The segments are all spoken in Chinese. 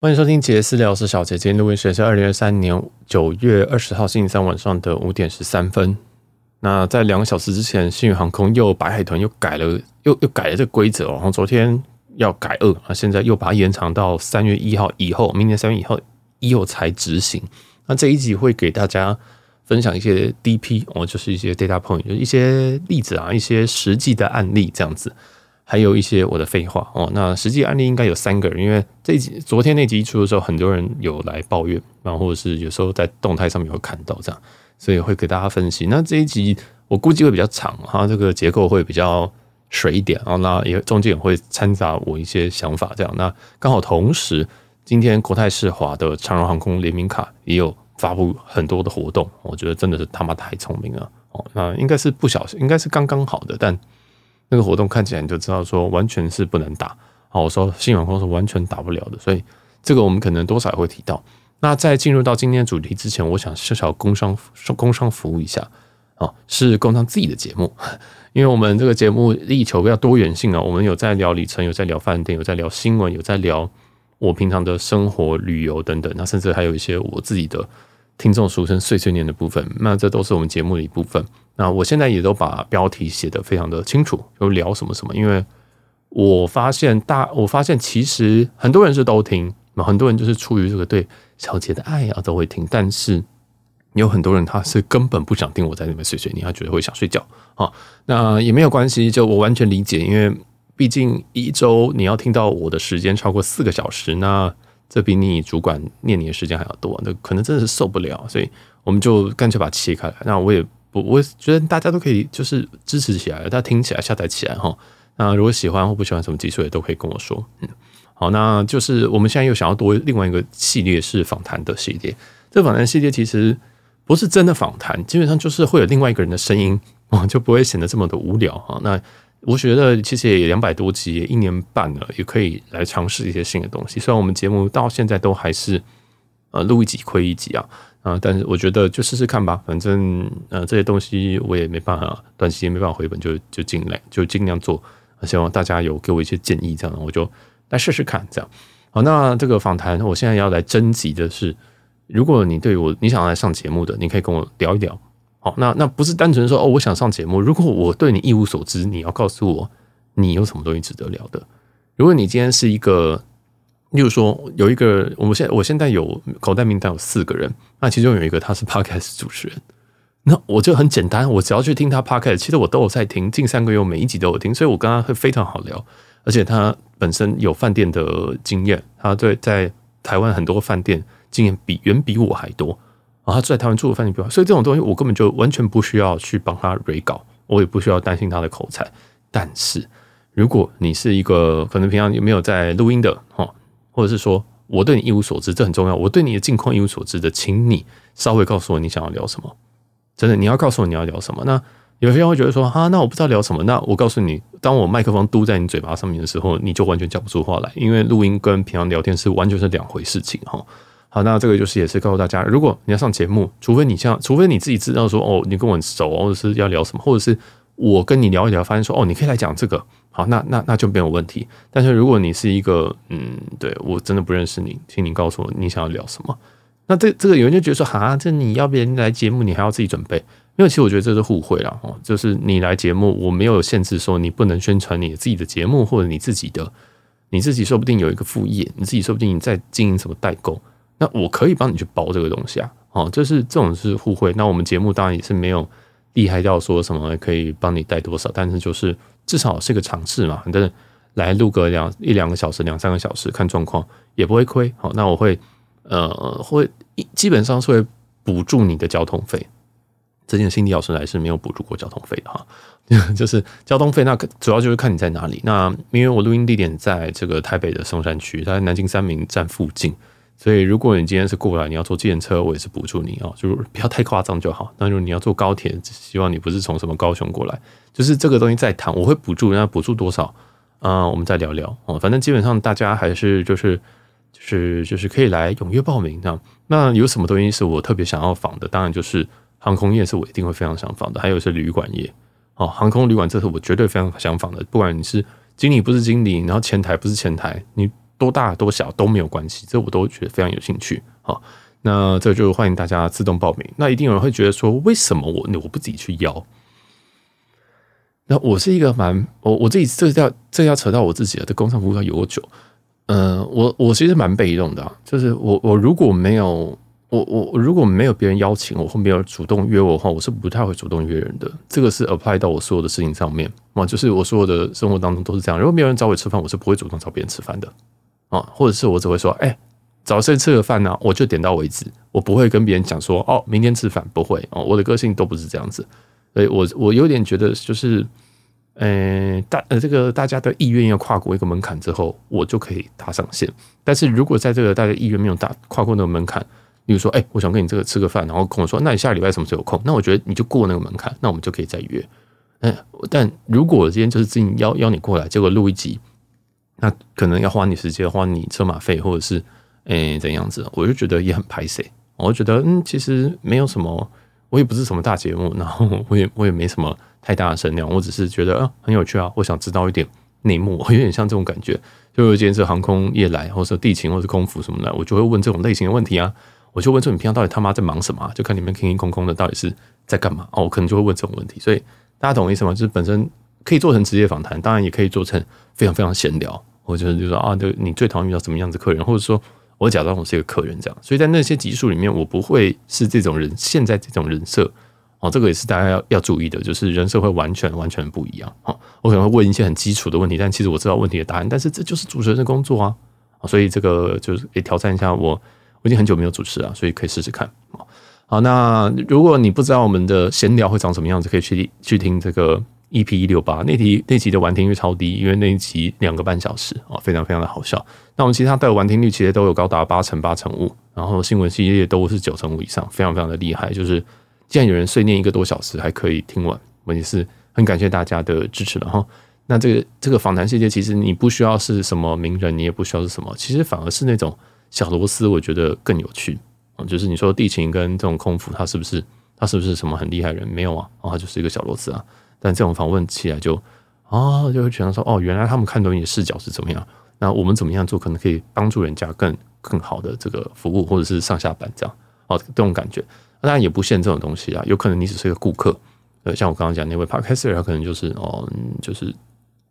欢迎收听杰私聊，我是小杰。今天录音时间是二零二三年九月二十号星期三晚上的五点十三分。那在两个小时之前，星宇航空又白海豚又改了，又又改了这个规则哦。然后昨天要改二，那现在又把它延长到三月一号以后，明年三月一号以后才执行。那这一集会给大家分享一些 DP 哦，就是一些 data point，就一些例子啊，一些实际的案例这样子。还有一些我的废话哦，那实际案例应该有三个人，因为这集昨天那集一出的时候，很多人有来抱怨，然后或者是有时候在动态上面有看到这样，所以会给大家分析。那这一集我估计会比较长，它这个结构会比较水一点，然后那也中间也会掺杂我一些想法这样。那刚好同时今天国泰世华的长荣航空联名卡也有发布很多的活动，我觉得真的是他妈太聪明了哦，那应该是不小心，应该是刚刚好的，但。那个活动看起来你就知道说完全是不能打，好，我说新航空是完全打不了的，所以这个我们可能多少也会提到。那在进入到今天主题之前，我想小小工商工商服务一下啊，是工商自己的节目，因为我们这个节目力求比较多元性啊，我们有在聊里程，有在聊饭店，有在聊新闻，有在聊我平常的生活、旅游等等，那甚至还有一些我自己的听众俗称碎碎念的部分，那这都是我们节目的一部分。那我现在也都把标题写得非常的清楚，就聊什么什么。因为我发现大，我发现其实很多人是都听，很多人就是出于这个对小杰的爱啊，都会听。但是有很多人他是根本不想听我在那边碎碎念，他觉得会想睡觉啊。那也没有关系，就我完全理解，因为毕竟一周你要听到我的时间超过四个小时，那这比你主管念你的时间还要多，那可能真的是受不了。所以我们就干脆把它切开来。那我也。不，我觉得大家都可以就是支持起来，大家听起来、下载起来哈。那如果喜欢或不喜欢什么技术，也都可以跟我说。嗯，好，那就是我们现在又想要多另外一个系列，是访谈的系列。这访谈系列其实不是真的访谈，基本上就是会有另外一个人的声音啊，就不会显得这么的无聊哈。那我觉得其实也两百多集，也一年半了，也可以来尝试一些新的东西。虽然我们节目到现在都还是呃录一集亏一集啊。啊，但是我觉得就试试看吧，反正呃这些东西我也没办法，短期间没办法回本，就就尽量就尽量做。希望大家有给我一些建议，这样我就来试试看。这样好，那这个访谈我现在要来征集的是，如果你对我你想要来上节目的，你可以跟我聊一聊。好，那那不是单纯说哦我想上节目，如果我对你一无所知，你要告诉我你有什么东西值得聊的。如果你今天是一个。例如说，有一个，我们现在我现在有口袋名单有四个人，那其中有一个他是 Podcast 主持人，那我就很简单，我只要去听他 Podcast，其实我都有在听，近三个月我每一集都有听，所以我跟他会非常好聊，而且他本身有饭店的经验，他对在台湾很多饭店经验比远比我还多，然后他在台湾住的饭店比我，所以这种东西我根本就完全不需要去帮他 re 稿，我也不需要担心他的口才。但是如果你是一个可能平常有没有在录音的哈。或者是说我对你一无所知，这很重要。我对你的近况一无所知的，请你稍微告诉我你想要聊什么。真的，你要告诉我你要聊什么。那有些人会觉得说，哈，那我不知道聊什么。那我告诉你，当我麦克风嘟在你嘴巴上面的时候，你就完全讲不出话来，因为录音跟平常聊天是完全是两回事情哈。好，那这个就是也是告诉大家，如果你要上节目，除非你像，除非你自己知道说，哦，你跟我很熟，或者是要聊什么，或者是。我跟你聊一聊，发现说哦，你可以来讲这个，好，那那那就没有问题。但是如果你是一个，嗯，对我真的不认识你，请你告诉我你想要聊什么。那这这个有人就觉得说，哈，这你要别人来节目，你还要自己准备，因为其实我觉得这是互惠啦，哦，就是你来节目，我没有限制说你不能宣传你自己的节目或者你自己的，你自己说不定有一个副业，你自己说不定你在经营什么代购，那我可以帮你去包这个东西啊，哦，就是这种是互惠。那我们节目当然也是没有。厉害到说什么可以帮你带多少，但是就是至少是个尝试嘛，反正来录个两一两个小时、两三个小时，看状况也不会亏。好，那我会呃会基本上是会补助你的交通费。之前辛迪老师来是没有补助过交通费的哈，就是交通费那主要就是看你在哪里。那因为我录音地点在这个台北的松山区，在南京三民站附近。所以，如果你今天是过来，你要坐计程车，我也是补助你哦，就是不要太夸张就好。那如果你要坐高铁，希望你不是从什么高雄过来，就是这个东西再谈，我会补助，那补助多少啊、我们再聊聊哦。反正基本上大家还是就是就是就是可以来踊跃报名这样。那有什么东西是我特别想要访的？当然就是航空业是我一定会非常想访的，还有是旅馆业哦，航空旅馆这是我绝对非常想访的。不管你是经理不是经理，然后前台不是前台，你。多大多小都没有关系，这我都觉得非常有兴趣。好，那这就欢迎大家自动报名。那一定有人会觉得说，为什么我我不自己去邀？那我是一个蛮我我自己这要这要扯到我自己了，这工商服务要有多久？嗯、我我其实蛮被动的、就是我我如果没有。我我如果没有别人邀请我，或没有主动约我的话，我是不太会主动约人的。这个是 apply 到我所有的事情上面啊，就是我所有的生活当中都是这样。如果没有人找我吃饭，我是不会主动找别人吃饭的啊，或者是我只会说，哎，早上吃个饭呢？我就点到为止，我不会跟别人讲说，哦，明天吃饭不会哦。我的个性都不是这样子，所以我我有点觉得就是，嗯，大呃这个大家的意愿要跨过一个门槛之后，我就可以搭上线。但是如果在这个大家意愿没有大跨过那个门槛，比如说，哎、我想跟你这个吃个饭，然后跟我说，那你下礼拜什么时候有空？那我觉得你就过那个门槛，那我们就可以再约。嗯，但如果我今天就是自己邀邀你过来，结果录一集，那可能要花你时间，花你车马费，或者是诶、怎样子，我就觉得也很拍谢。我就觉得，嗯，其实没有什么，我也不是什么大节目，然后我也 我也没什么太大的声量，我只是觉得啊很有趣啊，我想知道一点内幕，有点像这种感觉。就今天是航空业来，或者说地勤，或者是空服什么的，我就会问这种类型的问题啊。我就问说：“你平常到底他妈在忙什么？就看你们空空空的，到底是在干嘛？”哦，我可能就会问这种问题。所以大家懂我意思吗？就是本身可以做成职业访谈，当然也可以做成非常非常闲聊，或者就是说啊，就你最讨厌遇到什么样子客人，或者说我假装我是一个客人这样。所以在那些集数里面，我不会是这种人，现在这种人设哦，这个也是大家要要注意的，就是人设会完全完全不一样。哦，我可能会问一些很基础的问题，但其实我知道问题的答案，但是这就是主持人的工作啊。所以这个就是可以挑战一下我。我已经很久没有主持了，所以可以试试看。好，那如果你不知道我们的闲聊会长什么样子，可以去去听这个 EP 一六八那题那集的完听率超低，因为那一集两个半小时啊，非常非常的好笑。那我们其他的完听率其实都有高达八成八成五，然后新闻系列都是九成五以上，非常非常的厉害。就是既然有人碎念一个多小时还可以听完，我也是很感谢大家的支持了哈。那这个这个访谈系列其实你不需要是什么名人，你也不需要是什么，其实反而是那种。小螺丝我觉得更有趣啊，就是你说地勤跟这种空服，他是不是他是不是什么很厉害人？没有啊，哦，他就是一个小螺丝啊。但这种访问起来就啊，就会觉得说哦，原来他们看东西的视角是怎么样？那我们怎么样做，可能可以帮助人家更更好的这个服务，或者是上下班这样哦，这种感觉。当然也不限这种东西啊，有可能你只是一个顾客，呃，像我刚刚讲那位 Podcaster，他可能就是哦，就是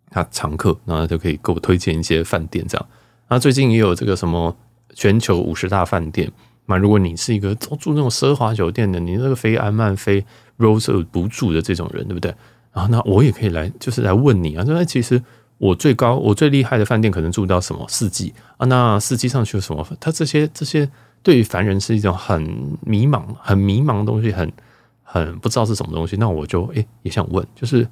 他常客，然后就可以给我推荐一些饭店这样。那最近也有这个什么。全球五十大饭店，那如果你是一个住那种奢华酒店的，你那个飞安曼、飞 Rose 不住的这种人，对不对？然后那我也可以来，就是来问你啊，说其实我最高、我最厉害的饭店可能住到什么四季啊？那四季上去有什么？他这些这些对于凡人是一种很迷茫、很迷茫的东西，很很不知道是什么东西。那我就诶、也想问，就是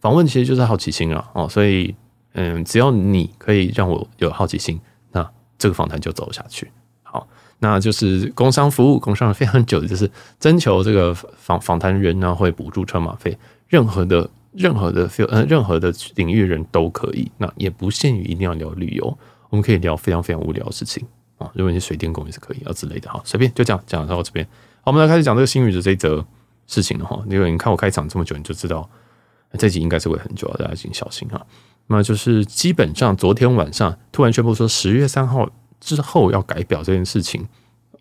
访问其实就是好奇心啊，哦，所以嗯，只要你可以让我有好奇心。那这个访谈就走下去，好，那就是工商服务，工商了非常久，就是征求这个访访谈人呢会补助车马费，任何的任何的 feel 呃任何的领域人都可以，那也不限于一定要聊旅游，我们可以聊非常非常无聊的事情啊，如果你是水电工也是可以啊之类的哈，随便就这样讲到这边，好，我们来开始讲这个新宇的这一则事情了哈，因为你看我开场这么久，你就知道这集应该是会很久，大家请小心哈。那就是基本上昨天晚上突然宣布说十月三号之后要改表这件事情，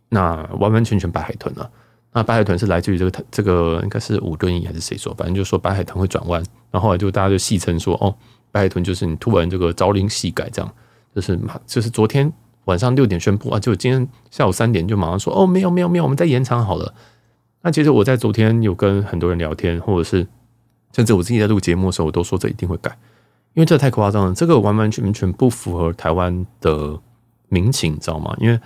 那完完全全白海豚了。那白海豚是来自于这个这个应该是吴敦义还是谁说？反正就说白海豚会转弯，然后后来就大家就戏称说哦，白海豚就是你突然这个朝令夕改这样，就是就是昨天晚上六点宣布啊，就今天下午三点就马上说哦，没有没有没有，我们再延长好了。那其实我在昨天有跟很多人聊天，或者是甚至我自己在录节目的时候，我都说这一定会改。因为这太夸张了，这个完完全全不符合台湾的民情，你知道吗？因为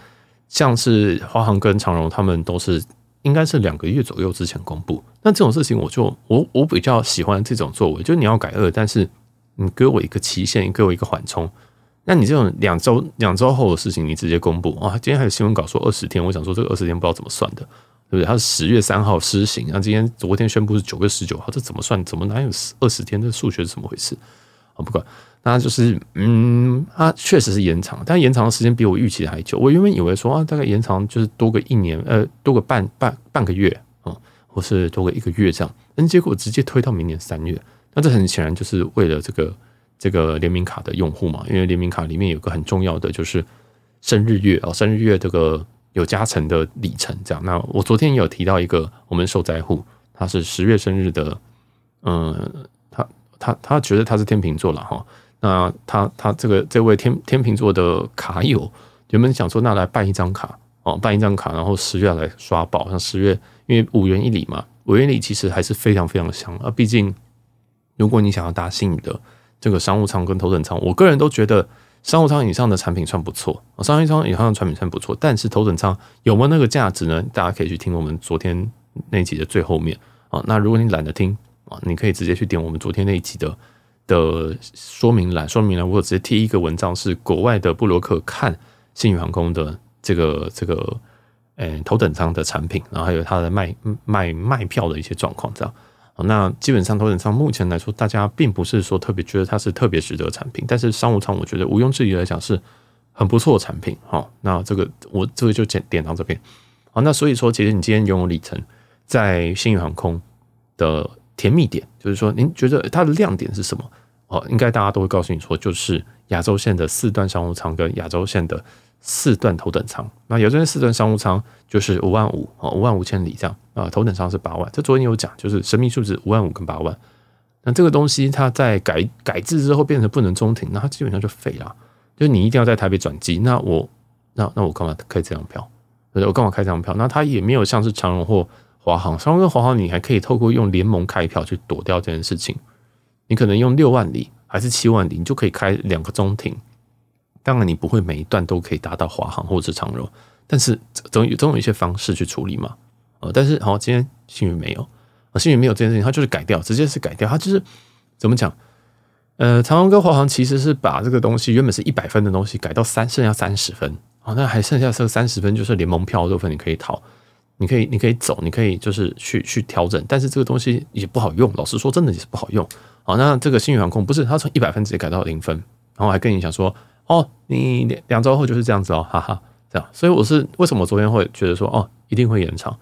像是华航跟长荣，他们都是应该是两个月左右之前公布。那这种事情，我就我我比较喜欢这种作为，就你要改二，但是你给我一个期限，给我一个缓冲。那你这种两周两周后的事情，你直接公布啊？今天还有新闻稿说二十天，我想说这个二十天不知道怎么算的，对不对？它是十月三号施行，那今天昨天宣布是九月十九号，这怎么算？怎么哪有二十天？这数学是怎么回事啊？不管，那就是，嗯，它确实是延长，但延长的时间比我预期的还久。我原本以为说啊，大概延长就是多个一年，呃，多个半半半个月啊，或是多个一个月这样。但结果直接推到明年三月，那这很显然就是为了这个这个联名卡的用户嘛，因为联名卡里面有个很重要的就是生日月哦，生日月这个有加成的里程这样。那我昨天也有提到一个我们受灾户，他是十月生日的，嗯，他他他觉得他是天秤座了哈。那他他这个这位天天秤座的卡友原本想说那来办一张卡哦，办一张卡，然后十月来刷爆，像十月因为五元一里嘛，五元一里其实还是非常非常香啊，毕竟如果你想要搭新的。这个商务舱跟头等舱，我个人都觉得商务舱以上的产品算不错，商务舱以上的产品算不错，但是头等舱有没有那个价值呢？大家可以去听我们昨天那集的最后面啊。那如果你懒得听啊，你可以直接去点我们昨天那一集的的说明栏，说明栏我直接贴一个文章，是国外的部落客看星宇航空的这个这个呃头等舱的产品，然后还有它的卖卖卖票的一些状况，这样。那基本上头等舱目前来说，大家并不是说特别觉得它是特别值得的产品，但是商务舱我觉得毋庸置疑来讲是很不错的产品。好，那这个我这个就点点到这边。好，那所以说，其实你今天拥有里程，在星宇航空的甜蜜点，就是说您觉得它的亮点是什么？哦，应该大家都会告诉你说，就是亚洲线的四段商务舱跟亚洲线的。四段头等舱，那有这些四段商务舱就是五万五哦，五万五千里这样啊，头等舱是八万。这昨天有讲，就是神秘数字五万五跟八万。那这个东西它在改改制之后变成不能中停，那它基本上就废了。就是你一定要在台北转机，那我那那我干嘛开这张票？我干嘛开这张票？那它也没有像是长荣或华航，长荣跟华航你还可以透过用联盟开票去躲掉这件事情。你可能用六万里还是七万里，你就可以开两个中停。当然，你不会每一段都可以达到华航或者是长荣，但是总有总有一些方式去处理嘛。呃，但是好，今天幸运没有，啊，星宇没有这件事情，它就是改掉，直接是改掉，它就是怎么讲？呃，长荣跟华航其实是把这个东西原本是一百分的东西改到三，剩下三十分，啊，那还剩下这三十分就是联盟票的部分，你可以逃，你可以你可以走，你可以就是去去调整，但是这个东西也不好用，老实说，真的也是不好用。好，那这个星宇航空不是，它从一百分直接改到零分，然后还跟你讲说。哦，你两两周后就是这样子哦，哈哈，这样，所以我是为什么昨天会觉得说哦，一定会延长，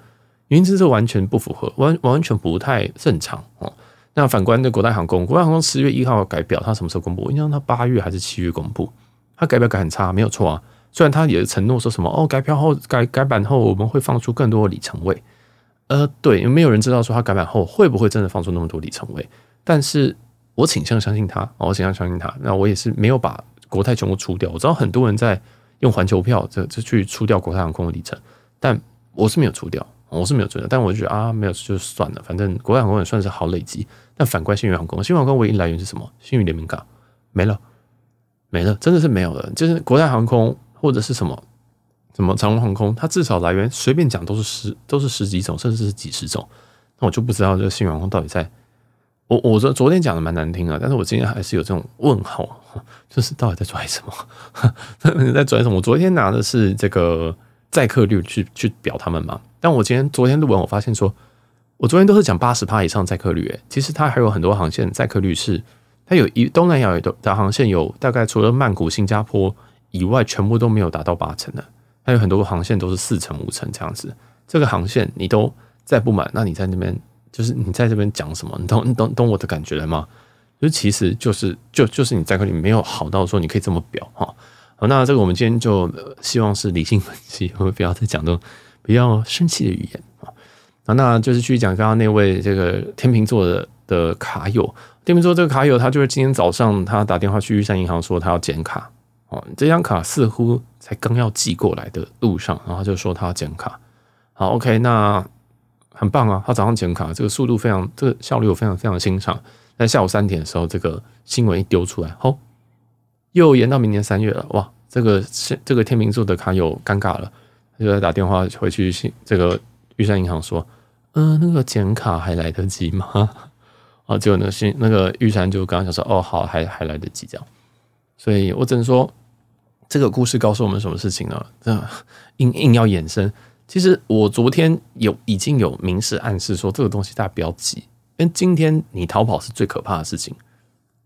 原因是这完全不符合，完完全不太正常哦。那反观的国泰航空，国泰航空十月一号改表，它什么时候公布？我印象它八月还是七月公布，它改表改很差，没有错啊。虽然他也是承诺说什么哦，改票后改改版后我们会放出更多的里程位，呃，对，因为没有人知道说他改版后会不会真的放出那么多里程位，但是我倾向相信他，我倾向相信他，那我也是没有把。国泰全部出掉，我知道很多人在用环球票这这去出掉国泰航空的里程，但我是没有出掉，我是没有出掉，但我就觉得啊，没有就算了，反正国泰航空也算是好累积。但反观星宇航空，星宇航空唯一来源是什么？星宇联名卡没了，没了，真的是没有了。就是国泰航空或者是什么什么长荣航空，它至少来源随便讲都是十都是十几种，甚至是几十种。那我就不知道这个星宇航空到底在。我我昨昨天讲的蛮难听啊，但是我今天还是有这种问号，就是到底在拽什么？在拽什么？我昨天拿的是这个载客率去去表他们嘛，但我今天昨天录完，我发现说，我昨天都是讲八十趴以上载客率，诶，其实它还有很多航线载客率是，它有一东南亚的的航线有大概除了曼谷、新加坡以外，全部都没有达到八成的，还有很多航线都是四成、五成这样子。这个航线你都再不满，那你在那边。就是你在这边讲什么，你懂你懂懂我的感觉了吗？就其实就是就就是你在这里没有好到说你可以这么表哈。好，那这个我们今天就希望是理性分析，我们不要再讲这种比较生气的语言啊。好，那就是去讲刚刚那位这个天秤座的的卡友，天秤座这个卡友，他就是今天早上他打电话去玉山银行说他要剪卡这张卡似乎才刚要寄过来的路上，然后就说他要剪卡。好，OK，那。很棒啊！他早上剪卡，这个速度非常，这个效率我非常非常欣赏。在下午三点的时候，这个新闻一丢出来，哦，又延到明年三月了。哇，这个是这个天秤座的卡友尴尬了，他就在打电话回去，这个玉山银行说，嗯、那个剪卡还来得及吗？啊，结果那个新那个玉山就刚刚想说，哦，好，还还来得及这样。所以我只能说，这个故事告诉我们什么事情呢？这硬硬要延伸。其实我昨天有已经有明示暗示说，这个东西大家不要急，因为今天你逃跑是最可怕的事情。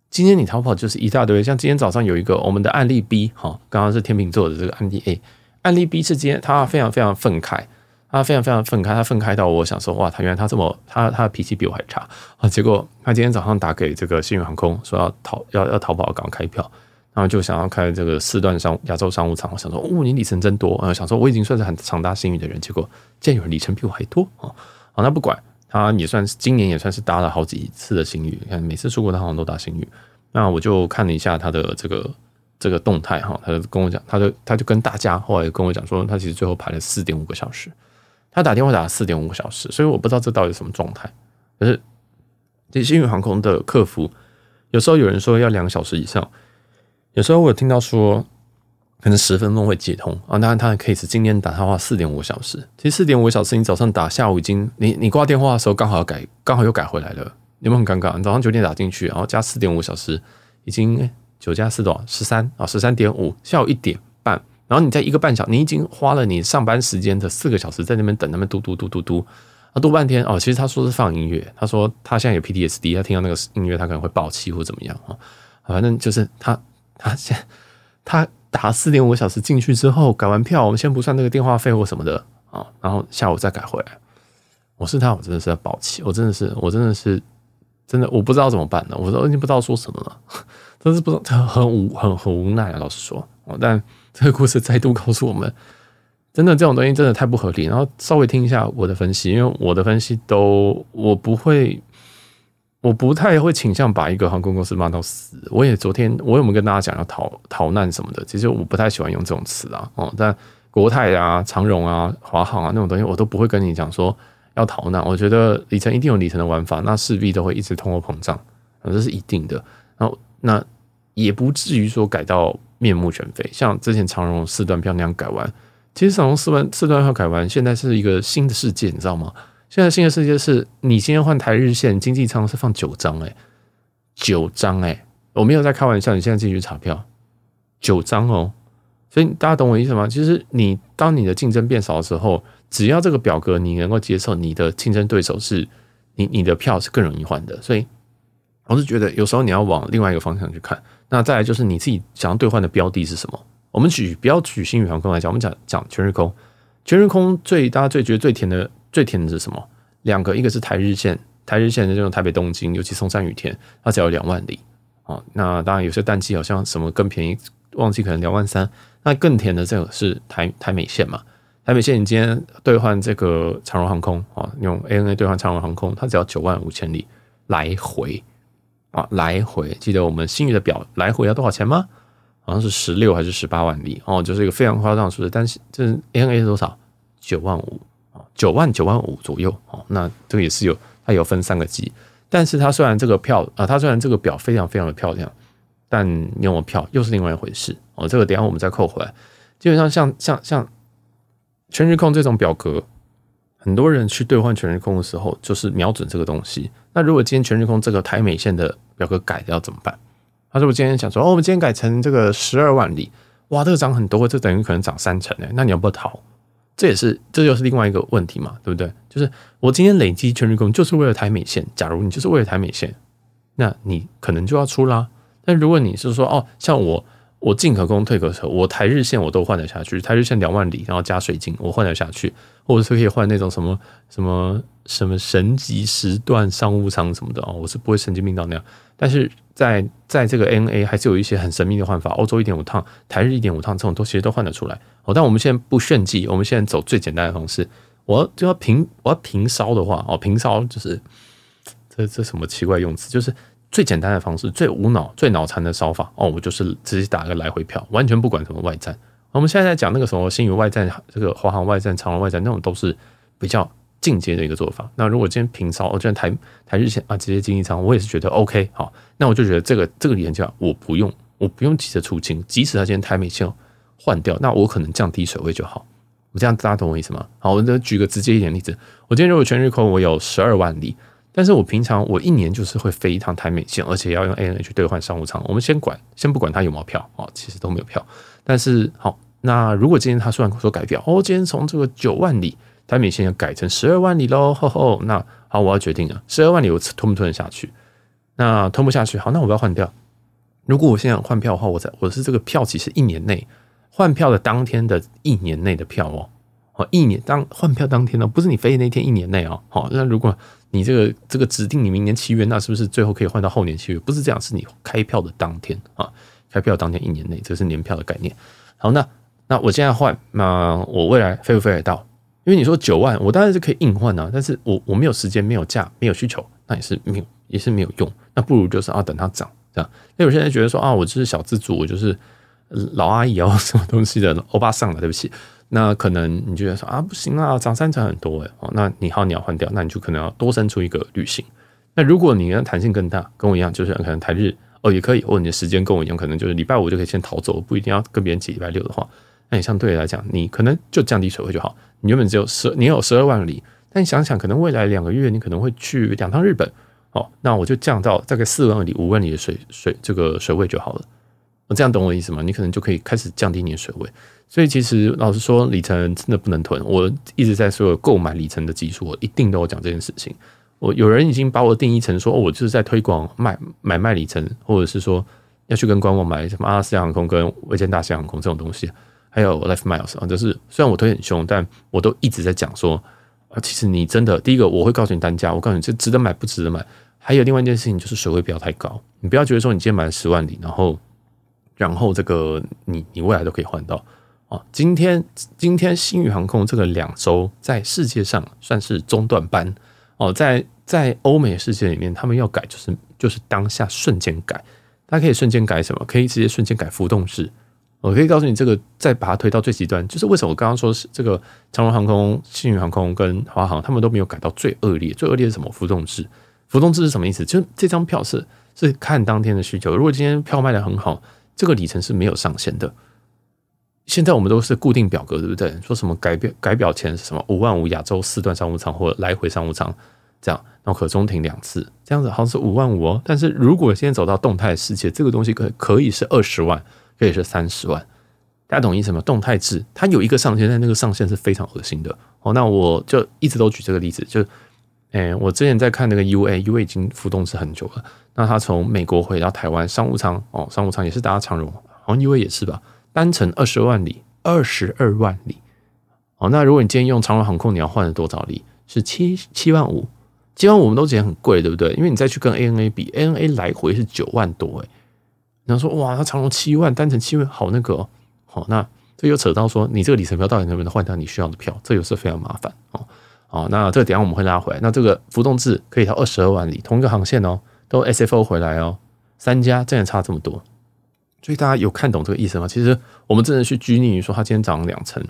今天你逃跑就是一大堆，像今天早上有一个我们的案例 B 哈，刚刚是天秤座的这个案例 A，案例 B 是今天他非常非常愤慨，他非常非常愤慨，他愤慨到我想说，哇，他原来他这么他他的脾气比我还差啊！结果他今天早上打给这个幸运航空，说要逃要要逃跑，赶快开票，然后就想要开这个四段商亚洲商务舱。我想说，哦，你里程真多啊！想说我已经算是很常搭星宇的人，结果竟然有人里程比我还多啊！好，那不管他也算是今年也算是搭了好几次的新宇，你看每次出国他好像都搭新宇。那我就看了一下他的这个这个动态哈，他就跟我讲，他就他就跟大家后来跟我讲说，他其实最后排了四点五个小时。他打电话打了四点五个小时，所以我不知道这到底什么状态。可是，这星宇航空的客服有时候有人说要两个小时以上，有时候我有听到说可能十分钟会接通啊。当然，他的 case 今天打电话四点五小时，其实四点五小时，你早上打，下午已经你你挂电话的时候刚好要改，刚好又改回来了，有没有很尴尬？你早上九点打进去，然后加四点五小时，已经九加四多少？十三啊，十三点五，下午一点半。然后你在一个半小，你已经花了你上班时间的四个小时在那边等，那边嘟嘟嘟嘟嘟，啊，嘟半天哦。其实他说是放音乐，他说他现在有 PTSD，他听到那个音乐他可能会爆气或怎么样啊。反正就是他他先他打四点五个小时进去之后改完票，我们先不算那个电话费或什么的啊，然后下午再改回来。我是他，我真的是要爆气，我真的是我真的是真的我不知道怎么办了，我都已经不知道说什么了，真是不知道很无很很无奈啊，老实说，但。这个故事再度告诉我们，真的这种东西真的太不合理。然后稍微听一下我的分析，因为我的分析都我不会，我不太会倾向把一个航空公司骂到死。我也昨天我有没有跟大家讲要逃逃难什么的？其实我不太喜欢用这种词啊。哦，但国泰啊、长荣啊、华航啊那种东西，我都不会跟你讲说要逃难。我觉得里程一定有里程的玩法，那势必都会一直通货膨胀，这是一定的。然后那也不至于说改到。面目全非，像之前长荣四段票那样改完，其实长荣四段四段票改完，现在是一个新的世界，你知道吗？现在新的世界是你今天换台日线经济舱是放九张哎，九张哎，我没有在开玩笑，你现在进去查票，九张哦，所以大家懂我意思吗？其实你当你的竞争变少的时候，只要这个表格你能够接受，你的竞争对手是你，你的票是更容易换的，所以我是觉得有时候你要往另外一个方向去看。那再来就是你自己想要兑换的标的是什么？我们举不要举新宇航空来讲，我们讲讲全日空。全日空最大家最觉得最甜的最甜的是什么？两个，一个是台日线，台日线的这种台北东京，尤其松山羽田，它只要两万里啊。那当然有些淡季好像什么更便宜，旺季可能两万三。那更甜的这个是台台美线嘛？台美线你今天兑换这个长荣航空啊，用 ANA 兑换长荣航空，它只要九万五千里来回。啊，来回记得我们星宇的表来回要多少钱吗？好像是十六还是十八万里哦，就是一个非常夸张的数字。但是这 ANA 是多少？九万五，九万九万五左右哦。那这个也是有，它有分三个级。但是它虽然这个票啊，它虽然这个表非常非常的漂亮，但你有没有票又是另外一回事哦。这个等下我们再扣回来。基本上像像像全日空这种表格。很多人去兑换全日空的时候，就是瞄准这个东西。那如果今天全日空这个台美线的表格改掉怎么办？他说我今天想说，哦，我们今天改成这个十二万里，哇，这个涨很多，这等于可能涨三成诶。那你要不要逃？这也是，这就是另外一个问题嘛，对不对？就是我今天累积全日空就是为了台美线。假如你就是为了台美线，那你可能就要出啦。但如果你是说，哦，像我。我进可攻退可守，我台日线我都换得下去，台日线两万里，然后加水晶，我换得下去，或者是可以换那种什么什么什么神级时段商务舱什么的哦，我是不会神经病到那样。但是在在这个 NA 还是有一些很神秘的换法，欧洲一点五趟，台日一点五趟这种都其实都换得出来哦。但我们现在不炫技，我们现在走最简单的方式。我就要平我要平烧的话哦，平烧就是这这什么奇怪用词，就是。最简单的方式，最无脑、最脑残的烧法哦，我就是直接打个来回票，完全不管什么外站。我们现在在讲那个什么星宇外站、这个华航外站、长荣外站那种，都是比较进阶的一个做法。那如果今天平仓，我今天台台日线啊，直接经济仓，我也是觉得 OK 好。那我就觉得这个这个廉价，我不用，我不用急着出清，即使他今天台美线换掉，那我可能降低水位就好。我这样大家懂我意思吗？好，我再举个直接一点例子，我今天如果全日空，我有十二万里。但是我平常我一年就是会飞一趟台美线，而且要用 ANA 去兑换商务舱。我们先管，先不管它有没有票啊，其实都没有票。但是好，那如果今天他虽然说改票，哦，今天从这个九万里台美线要改成十二万里喽，吼吼，那好，我要决定了，十二万里我吞不吞得下去？那吞不下去，好，那我要换掉。如果我现在换票的话，我在我是这个票期是一年内换票的当天的一年内的票哦。哦，一年当换票当天呢，不是你飞的那天一年内哦。好，那如果你这个这个指定你明年七月，那是不是最后可以换到后年七月？不是这样，是你开票的当天啊，开票当天一年内，这是年票的概念。好，那那我现在换，那我未来飞不飞得到？因为你说九万，我当然是可以硬换啊，但是我我没有时间，没有价，没有需求，那也是没有，也是没有用。那不如就是啊，等它涨这样。那有些人觉得说啊，我就是小资主，我就是老阿姨哦，什么东西的欧巴桑了，对不起。那可能你觉得说啊，不行啊，涨三成很多哎，哦，那你好，你要换掉，那你就可能要多生出一个旅行。那如果你的弹性更大，跟我一样，就是可能台日哦也可以，或者你的时间跟我一样，可能就是礼拜五就可以先逃走，不一定要跟别人挤礼拜六的话，那你相对来讲，你可能就降低水位就好。你原本只有十，你有十二万里，但你想想，可能未来两个月你可能会去两趟日本，哦，那我就降到大概四万里、五万里的水水这个水位就好了。我这样懂我的意思吗？你可能就可以开始降低你的水位。所以其实老实说，里程真的不能囤。我一直在说购买里程的技术，我一定都有讲这件事情。我有人已经把我定义成说，哦，我就是在推广卖买卖里程，或者是说要去跟官网买什么阿拉斯加航空跟维珍大西洋航空这种东西，还有 Life Miles 啊，就是虽然我推很凶，但我都一直在讲说啊，其实你真的第一个我会告诉你单价，我告诉你这值得买不值得买。还有另外一件事情就是水位不要太高，你不要觉得说你今天买了十万里，然后然后这个你你未来都可以换到。啊，今天今天新宇航空这个两周在世界上算是中段班哦，在在欧美世界里面，他们要改就是就是当下瞬间改，大家可以瞬间改什么？可以直接瞬间改浮动式。我可以告诉你，这个再把它推到最极端，就是为什么我刚刚说是这个长荣航空、星宇航空跟华航，他们都没有改到最恶劣。最恶劣是什么？浮动制。浮动制是什么意思？就是这张票是是看当天的需求，如果今天票卖得很好，这个里程是没有上限的。现在我们都是固定表格，对不对？说什么改表改表前是什么五万五亚洲四段商务舱或来回商务舱这样，然后可中停两次，这样子好像是五万五哦。但是如果现在走到动态世界，这个东西可可以是二十万，可以是三十万，大家懂意思吗？动态制它有一个上限，但那个上限是非常恶心的哦。那我就一直都举这个例子，就诶，我之前在看那个 UA，UA 已经浮动是很久了。那他从美国回到台湾商务舱哦，商务舱也是搭长荣，好像 UA 也是吧。单程二十万里，二十二万里。哦，那如果你今天用长荣航空，你要换了多少里？是七七万五，七万五我们都觉得很贵，对不对？因为你再去跟 ANA 比，ANA 来回是九万多，诶。然后说哇，那长荣七万，单程七万，好那个哦。好，那这又扯到说，你这个里程票到底能不能换到你需要的票？这又是非常麻烦哦。好，那这个等下我们会拉回来。那这个浮动制可以到二十二万里，同一个航线哦，都 SFO 回来哦，三家真的差这么多。所以大家有看懂这个意思吗？其实我们真的去拘泥于说它今天涨两成，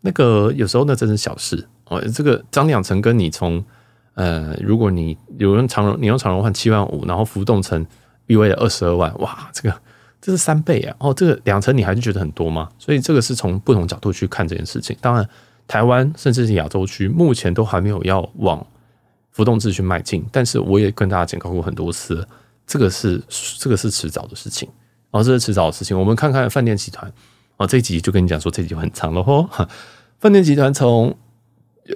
那个有时候那真是小事哦。这个涨两成跟你从呃，如果你有人长荣，你用长荣换七万五，然后浮动成 BA 的二十二万，哇，这个这是三倍啊！哦，这个两成你还是觉得很多吗？所以这个是从不同角度去看这件事情。当然，台湾甚至是亚洲区目前都还没有要往浮动制去迈进，但是我也跟大家警告过很多次，这个是这个是迟早的事情。哦，这是迟早的事情。我们看看饭店集团。哦，这一集就跟你讲说，这一集很长了吼。饭店集团从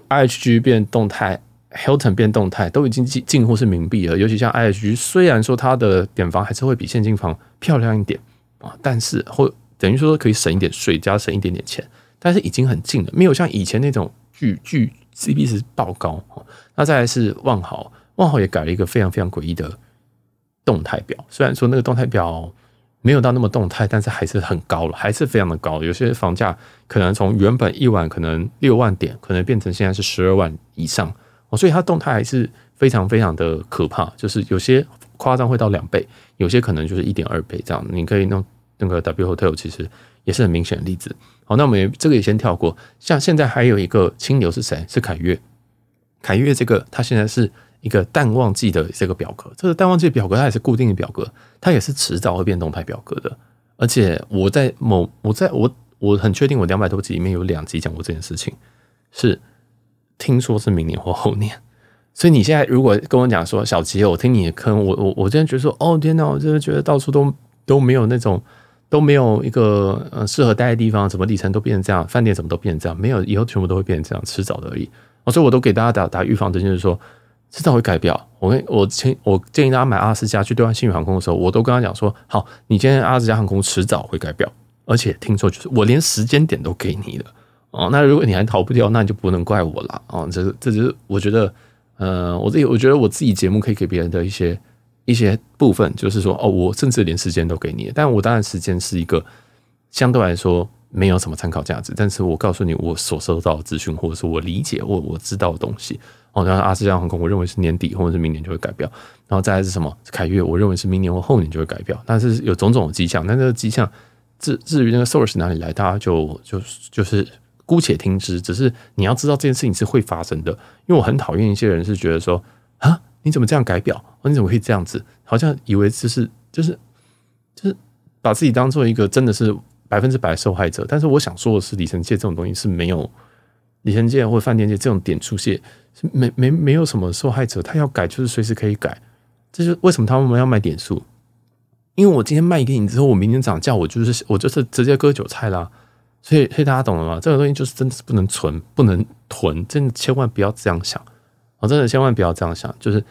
IHG 变动态，Hilton 变动态，都已经近近乎是冥币了。尤其像 IHG，虽然说它的点房还是会比现金房漂亮一点啊，但是会等于说可以省一点税，加省一点点钱，但是已经很近了，没有像以前那种巨巨 CP 值爆高。那再来是万豪，万豪也改了一个非常非常诡异的动态表，虽然说那个动态表。没有到那么动态，但是还是很高了，还是非常的高。有些房价可能从原本一晚可能六万点，可能变成现在是十二万以上哦，所以它动态还是非常非常的可怕。就是有些夸张会到两倍，有些可能就是一点二倍这样。你可以弄那个 W Hotel，其实也是很明显的例子。好，那我们这个也先跳过。像现在还有一个清流是谁？是凯越。凯越这个，它现在是。一个淡旺季的这个表格，这个淡旺季表格它也是固定的表格，它也是迟早会变动态表格的。而且我在某我在我我很确定，我两百多集里面有两集讲过这件事情，是听说是明年或后年。所以你现在如果跟我讲说小杰，我听你的坑，我我我今天觉得说，哦天哪，我真的觉得到处都都没有那种都没有一个呃适合待的地方，怎么里程都变成这样，饭店怎么都变成这样，没有以后全部都会变成这样，迟早的而已。所以我都给大家打打预防针，就是说。迟早会改表。我跟我建我建议大家买阿拉斯加去兑换星宇航空的时候，我都跟他讲说：好，你今天阿拉斯加航空迟早会改表，而且听说就是我连时间点都给你了哦。那如果你还逃不掉，那你就不能怪我了哦。这这就是我觉得，呃，我自己我觉得我自己节目可以给别人的一些一些部分，就是说哦，我甚至连时间都给你，但我当然时间是一个相对来说没有什么参考价值，但是我告诉你我所收到的资讯，或者是我理解或我知道的东西。哦，然阿斯加航空，我认为是年底或者是明年就会改票。然后再来是什么？凯越，我认为是明年或后年就会改票。但是有种种的迹象，但这个迹象至至于那个 source 哪里来，大家就就就是姑且听之。只是你要知道这件事情是会发生的，因为我很讨厌一些人是觉得说啊，你怎么这样改表？你怎么可以这样子？好像以为就是就是就是把自己当做一个真的是百分之百受害者。但是我想说的是，里程界这种东西是没有。里程界或饭店界这种点出现是没没没有什么受害者，他要改就是随时可以改，这是为什么他们要卖点数。因为我今天卖给你之后，我明天涨价，我就是我就是直接割韭菜啦。所以所以大家懂了吗？这个东西就是真的是不能存，不能囤，真的千万不要这样想。我真的千万不要这样想，就是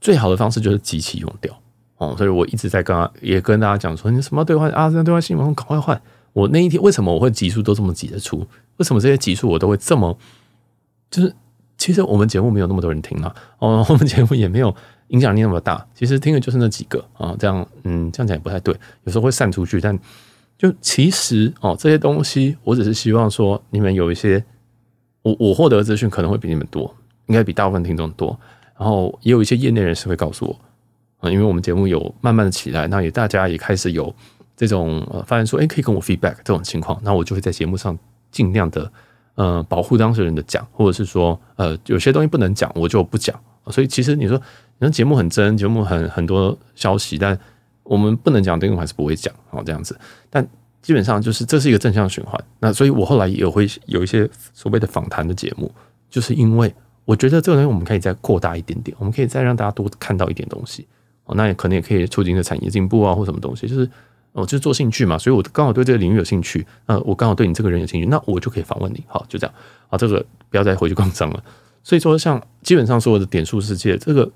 最好的方式就是集齐用掉哦。所以我一直在跟也跟大家讲说，你什么兑换啊，这样兑换信用赶快换。我那一天为什么我会集数都这么挤得出？为什么这些集数我都会这么？就是其实我们节目没有那么多人听啊，哦，我们节目也没有影响力那么大。其实听的就是那几个啊，这样嗯，这样讲也不太对。有时候会散出去，但就其实哦，这些东西我只是希望说你们有一些，我我获得的资讯可能会比你们多，应该比大部分听众多。然后也有一些业内人士会告诉我啊，因为我们节目有慢慢的起来，那也大家也开始有。这种呃，发现说，哎，可以跟我 feedback 这种情况，那我就会在节目上尽量的呃保护当事人的讲，或者是说呃有些东西不能讲，我就不讲。所以其实你说，你说节目很真，节目很很多消息，但我们不能讲，等于还是不会讲哦，这样子。但基本上就是这是一个正向循环。那所以我后来也会有一些所谓的访谈的节目，就是因为我觉得这个东西我们可以再扩大一点点，我们可以再让大家多看到一点东西哦，那也可能也可以促进这产业进步啊，或什么东西，就是。我就是做兴趣嘛，所以我刚好对这个领域有兴趣。那我刚好对你这个人有兴趣，那我就可以访问你。好，就这样。好，这个不要再回去逛张了。所以说，像基本上所有的点数世界，这个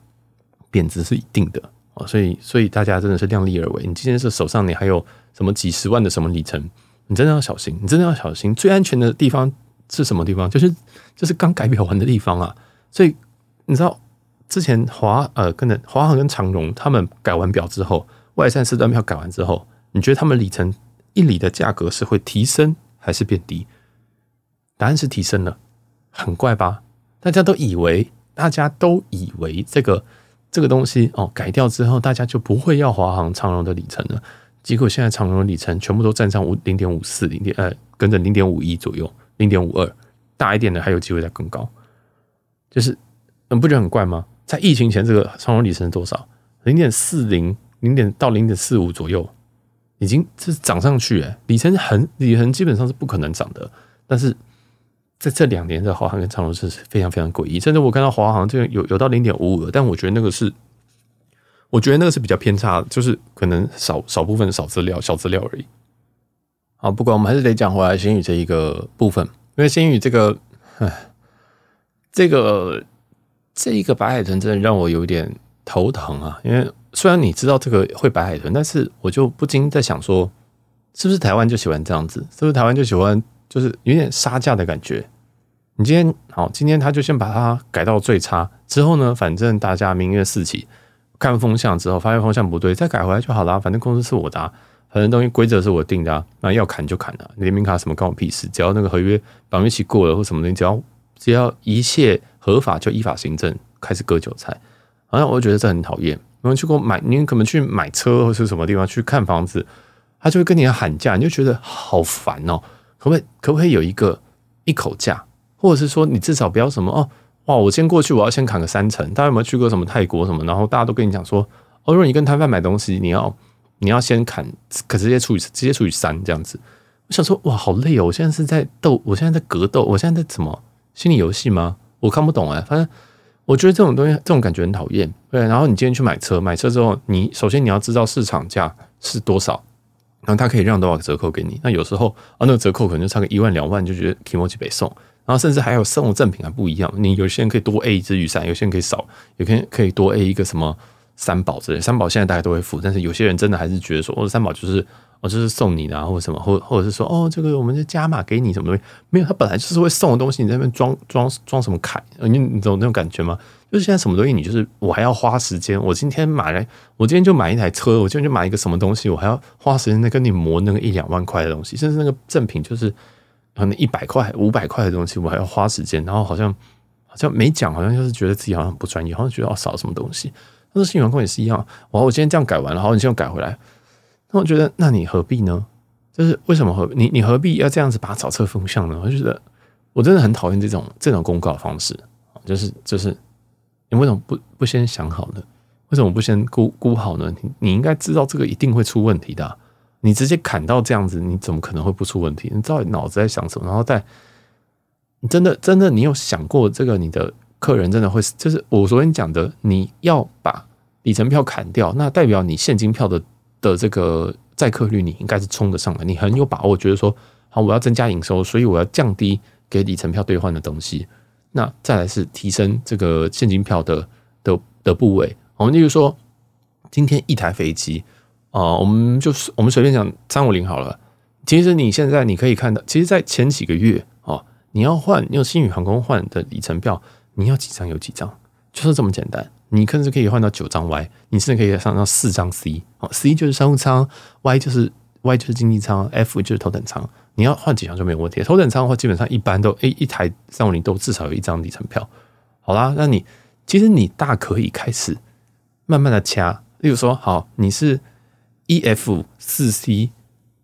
贬值是一定的哦。所以，所以大家真的是量力而为。你今天是手上你还有什么几十万的什么里程，你真的要小心，你真的要小心。最安全的地方是什么地方？就是就是刚改表完的地方啊。所以你知道之前华呃，跟着华航跟长荣他们改完表之后，外站四段票改完之后。你觉得他们里程一里的价格是会提升还是变低？答案是提升了，很怪吧？大家都以为，大家都以为这个这个东西哦改掉之后，大家就不会要华航、长荣的里程了。结果现在长荣的里程全部都站上五零点五四、零点呃，跟着零点五一左右、零点五二，大一点的还有机会再更高。就是你不觉得很怪吗？在疫情前，这个长荣里程多少？零点四零、零点到零点四五左右。已经是涨上去哎，里程很里程基本上是不可能涨的，但是在这两年的华航跟长荣是非常非常诡异，甚至我看到华航这个有有到零点五五，但我觉得那个是，我觉得那个是比较偏差，就是可能少少部分少资料小资料而已。好，不管我们还是得讲回来，星宇这一个部分，因为星宇这个，唉，这个这一个白海豚真的让我有点头疼啊，因为。虽然你知道这个会白海豚，但是我就不禁在想说，是不是台湾就喜欢这样子？是不是台湾就喜欢就是有点杀价的感觉？你今天好，今天他就先把它改到最差，之后呢，反正大家民怨四起，看风向之后发现风向不对，再改回来就好了。反正公司是我的啊，反正东西规则是我定的啊，那要砍就砍了，联名卡什么关我屁事？只要那个合约绑约期过了或什么东西，只要只要一切合法就依法行政，开始割韭菜。好像我就觉得这很讨厌。你们去过买，你可能去买车或是什么地方去看房子，他就会跟你喊价，你就觉得好烦哦。可不可以？可不可以有一个一口价，或者是说你至少不要什么哦？哇，我先过去，我要先砍个三成。大家有没有去过什么泰国什么？然后大家都跟你讲说，哦，如果你跟摊贩买东西，你要你要先砍，可直接除以直接除以三这样子。我想说，哇，好累哦！我现在是在斗，我现在在格斗，我现在在什么心理游戏吗？我看不懂哎，反正。我觉得这种东西，这种感觉很讨厌。对，然后你今天去买车，买车之后，你首先你要知道市场价是多少，然后他可以让多少折扣给你。那有时候啊，那个折扣可能就差个一万两万，就觉得提莫奇被送。然后甚至还有送的赠品还不一样。你有些人可以多 A 一支雨伞，有些人可以少，有些人可以多 A 一个什么三宝之类，三宝现在大家都会付，但是有些人真的还是觉得说，哦，三宝就是。我就是送你的，啊，或者什么，或或者是说，哦，这个我们就加码给你什么东西？没有，他本来就是会送的东西，你在那边装装装什么凯？你你懂那种感觉吗？就是现在什么东西，你就是我还要花时间。我今天买来，我今天就买一台车，我今天就买一个什么东西，我还要花时间在跟你磨那个一两万块的东西，甚至那个赠品就是可能一百块、五百块的东西，我还要花时间。然后好像好像没讲，好像就是觉得自己好像很不专业，好像觉得要少什么东西。但是新员工也是一样，我我今天这样改完了，好，你现在改回来。那我觉得，那你何必呢？就是为什么何你你何必要这样子把它找错风向呢？我就觉得我真的很讨厌这种这种公告方式，就是就是你为什么不不先想好呢？为什么不先估估好呢？你你应该知道这个一定会出问题的。你直接砍到这样子，你怎么可能会不出问题？你知道你脑子在想什么？然后再你真的真的你有想过这个？你的客人真的会就是我昨天讲的，你要把里程票砍掉，那代表你现金票的。的这个载客率，你应该是冲得上来，你很有把握，觉得说好，我要增加营收，所以我要降低给里程票兑换的东西。那再来是提升这个现金票的的的部位。我们例如说，今天一台飞机啊，我们就是我们随便讲三五零好了。其实你现在你可以看到，其实，在前几个月啊，你要换用新宇航空换的里程票，你要几张有几张，就是这么简单。你甚至可以换到九张 Y，你甚至可以上到四张 C，哦，C 就是商务舱，Y 就是 Y 就是经济舱，F 就是头等舱。你要换几张就没有问题。头等舱的话，基本上一般都 A 一台三五零都至少有一张里程票。好啦，那你其实你大可以开始慢慢的掐，例如说，好，你是 EF 四 C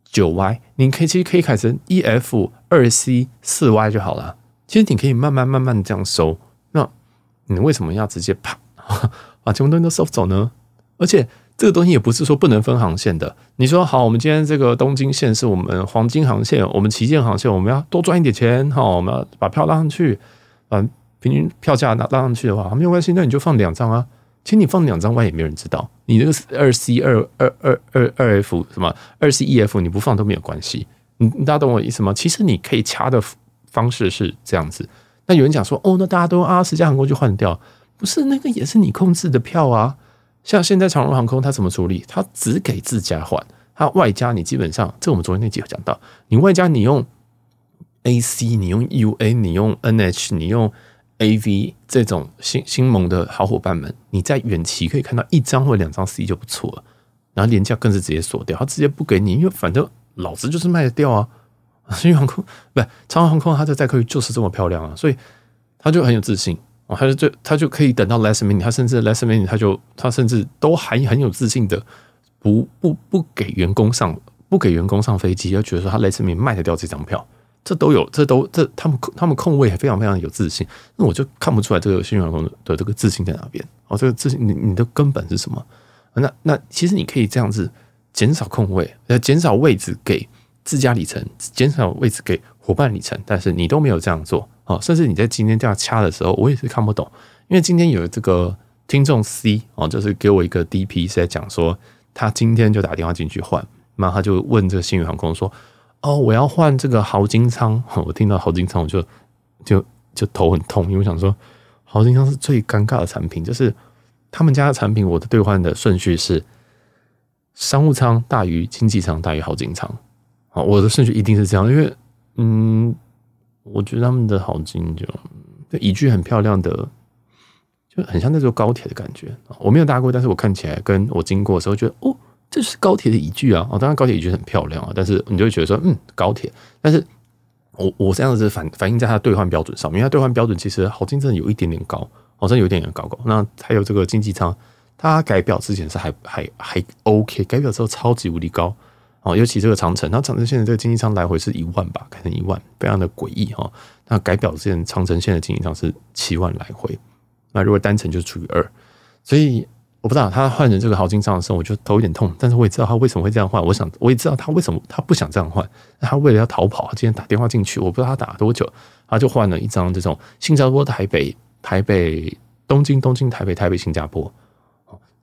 九 Y，你可以其实可以改成 EF 二 C 四 Y 就好了。其实你可以慢慢慢慢的这样收。那你为什么要直接啪？把全部东西都收走呢？而且这个东西也不是说不能分航线的。你说好，我们今天这个东京线是我们黄金航线，我们旗舰航线，我们要多赚一点钱，好，我们要把票拉上去，嗯平均票价拉拉上去的话，没有关系，那你就放两张啊。其实你放两张 Y 也没有人知道。你这个二 C 二二二二二 F 什么二 C E F 你不放都没有关系。你大家懂我意思吗？其实你可以掐的方式是这样子。那有人讲说，哦，那大家都用阿拉斯加航空就换掉。不是那个也是你控制的票啊，像现在长荣航空它怎么处理？它只给自家换，它外加你基本上，这我们昨天那集有讲到，你外加你用 AC，你用 UA，你用 NH，你用 AV 这种新新盟的好伙伴们，你在远期可以看到一张或两张 C 就不错了，然后廉价更是直接锁掉，它直接不给你，因为反正老子就是卖得掉啊。新航空不是长荣航空，它的载客率就是这么漂亮啊，所以它就很有自信。哦他就就他就可以等到 last minute，他甚至 last minute，他就他甚至都还很有自信的不不不给员工上不给员工上飞机，要觉得说他 last minute 卖得掉这张票，这都有这都这他们他们空位还非常非常有自信，那我就看不出来这个新员工的这个自信在哪边哦，这个自信你你的根本是什么？那那其实你可以这样子减少空位，呃，减少位置给自家里程，减少位置给伙伴里程，但是你都没有这样做。甚至你在今天这样掐的时候，我也是看不懂，因为今天有这个听众 C 哦，就是给我一个 DP 是在讲说，他今天就打电话进去换，然后他就问这个星宇航空说，哦，我要换这个豪金舱，我听到豪金舱我就就就头很痛，因为我想说豪金舱是最尴尬的产品，就是他们家的产品，我的兑换的顺序是商务舱大于经济舱大于豪金舱，啊，我的顺序一定是这样，因为嗯。我觉得他们的好金就就椅具很漂亮的，就很像那座高铁的感觉。我没有搭过，但是我看起来跟我经过的时候觉得，哦，这是高铁的椅具啊！哦，当然高铁椅具很漂亮啊，但是你就会觉得说，嗯，高铁。但是我我这样子反反映在它的兑换标准上面，因为它兑换标准其实好金真的有一点点高，好像有一点点高高。那还有这个经济舱，它改表之前是还还还 OK，改表之后超级无敌高。哦，尤其这个长城，那长城线的这个经济舱来回是一万吧，改成一万，非常的诡异哈。那改表之前长城线的经济舱是七万来回，那如果单程就除以二，所以我不知道他换成这个豪金舱的时候，我就头有点痛。但是我也知道他为什么会这样换，我想我也知道他为什么他不想这样换。他为了要逃跑，他今天打电话进去，我不知道他打了多久，他就换了一张这种新加坡台北台北东京东京台北台北新加坡。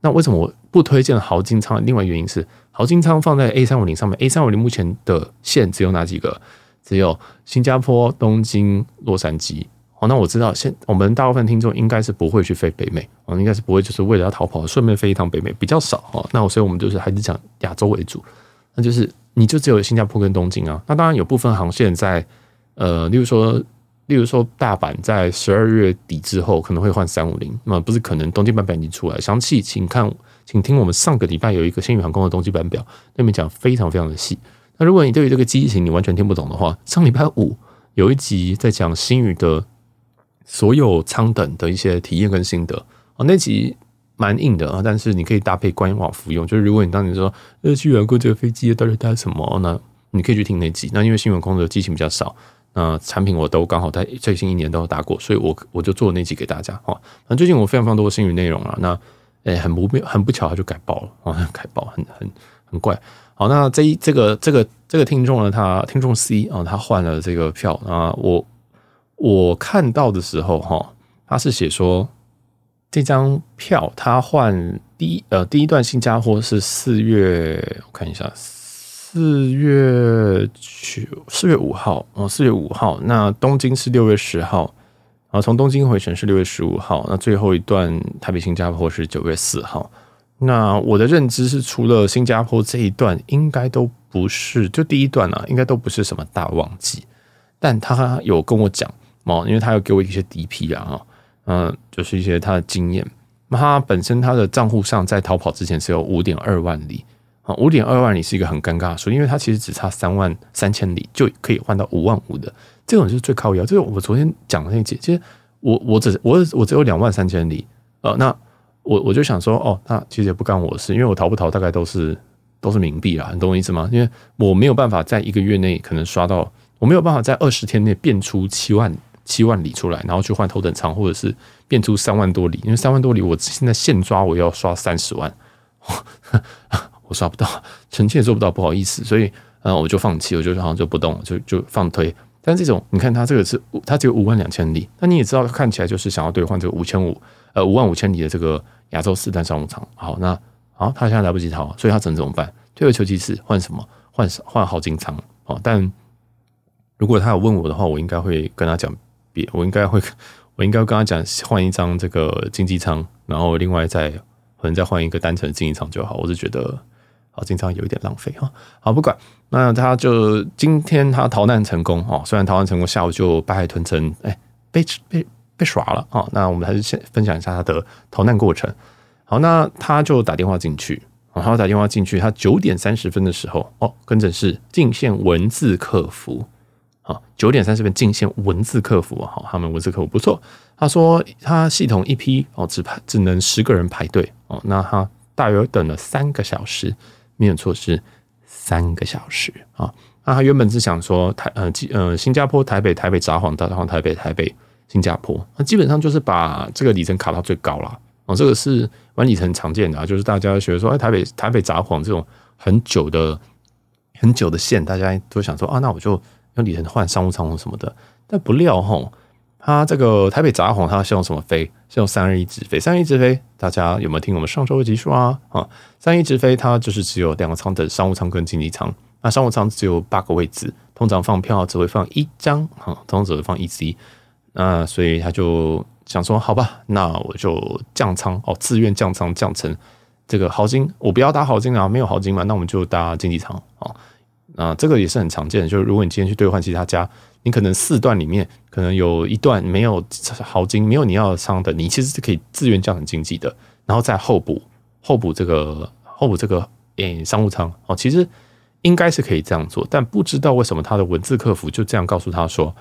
那为什么我不推荐豪金仓？另外原因是，豪金仓放在 A 三五零上面，A 三五零目前的线只有哪几个？只有新加坡、东京、洛杉矶。哦，那我知道现我们大部分听众应该是不会去飞北美，哦，应该是不会就是为了要逃跑顺便飞一趟北美，比较少哦。那我所以我们就是还是讲亚洲为主，那就是你就只有新加坡跟东京啊。那当然有部分航线在呃，例如说。例如说，大阪在十二月底之后可能会换三五零，那不是可能，冬季版表已经出来，详细请看，请听我们上个礼拜有一个新宇航空的冬季版表，那边讲非常非常的细。那如果你对于这个机型你完全听不懂的话，上礼拜五有一集在讲新宇的所有舱等的一些体验跟心得啊，那集蛮硬的啊，但是你可以搭配官网服用。就是如果你当年说呃去玩过这个飞机到底搭什么，那你可以去听那集。那因为新宇航空的机型比较少。那产品我都刚好在最新一年都有打过，所以我我就做那集给大家哈。那最近我非常非常多的星宇内容啊，那诶、很不妙很不巧，他就改爆了啊，改爆很很很怪。好，那这一这个这个这个听众呢，他听众 C 啊，他换了这个票啊，我我看到的时候哈，他是写说这张票他换第一呃第一段新加坡是四月，我看一下。四月九，四月五号哦，四月五号。那东京是六月十号，然后从东京回程是六月十五号。那最后一段台北新加坡是九月四号。那我的认知是，除了新加坡这一段，应该都不是就第一段啊，应该都不是什么大旺季。但他有跟我讲哦，因为他有给我一些 DP 啊，嗯，就是一些他的经验。那他本身他的账户上在逃跑之前是有五点二万里。五点二万里是一个很尴尬的数，因为它其实只差三万三千里就可以换到五万五的，这种就是最靠腰。这个我昨天讲的那节，其实我我只我我只有两万三千里，呃，那我我就想说，哦，那其实也不干我的事，因为我逃不逃大概都是都是冥币啦，你懂我意思吗？因为我没有办法在一个月内可能刷到，我没有办法在二十天内变出七万七万里出来，然后去换头等舱，或者是变出三万多里，因为三万多里我现在现抓我要刷三十万。我刷不到，臣妾做不到，不好意思，所以，呃，我就放弃，我就好像就不动，就就放推。但这种，你看它这个是，它只有五万两千里，那你也知道，看起来就是想要兑换这个五千五，呃，五万五千里的这个亚洲四单商务舱。好，那好，他现在来不及逃，所以他只能怎么办？退而求其次，换什么？换换豪金舱。好，但如果他有问我的话，我应该会跟他讲别，我应该会，我应该跟他讲换一张这个经济舱，然后另外再可能再换一个单程经济舱就好。我是觉得。好，经常有一点浪费哈。好，不管，那他就今天他逃难成功哦。虽然逃难成功，下午就白海豚城哎被被被耍了啊。那我们还是先分享一下他的逃难过程。好，那他就打电话进去，然后打电话进去，他九点三十分的时候哦，跟诊室进线文字客服。啊，九点三十分进线文字客服，好，他们文字客服不错。他说他系统一批哦，只排只能十个人排队哦。那他大约等了三个小时。没有错，是三个小时啊。那他原本是想说台呃呃新加坡台北台北札幌札幌台北台北新加坡，那基本上就是把这个里程卡到最高了哦。这个是玩里程常见的啊，就是大家学说哎台北台北札幌这种很久的很久的线，大家都想说啊，那我就用里程换商务舱或什么的。但不料吼，他这个台北札幌他是用什么飞？是用三二一直飞，三二一直飞，大家有没有听我们上周的集数啊？啊，三一直飞它就是只有两个舱的商务舱跟经济舱。那商务舱只有八个位置，通常放票只会放一张，哈，通常只会放一 C。那所以他就想说，好吧，那我就降舱哦，自愿降舱降成这个豪金，我不要搭豪金啊，没有豪金嘛，那我们就搭经济舱啊。啊这个也是很常见的，就是如果你今天去兑换其他家。你可能四段里面可能有一段没有豪金，没有你要的仓的，你其实是可以自愿降成经济的，然后再候补候补这个候补这个诶、商务舱哦，其实应该是可以这样做，但不知道为什么他的文字客服就这样告诉他说，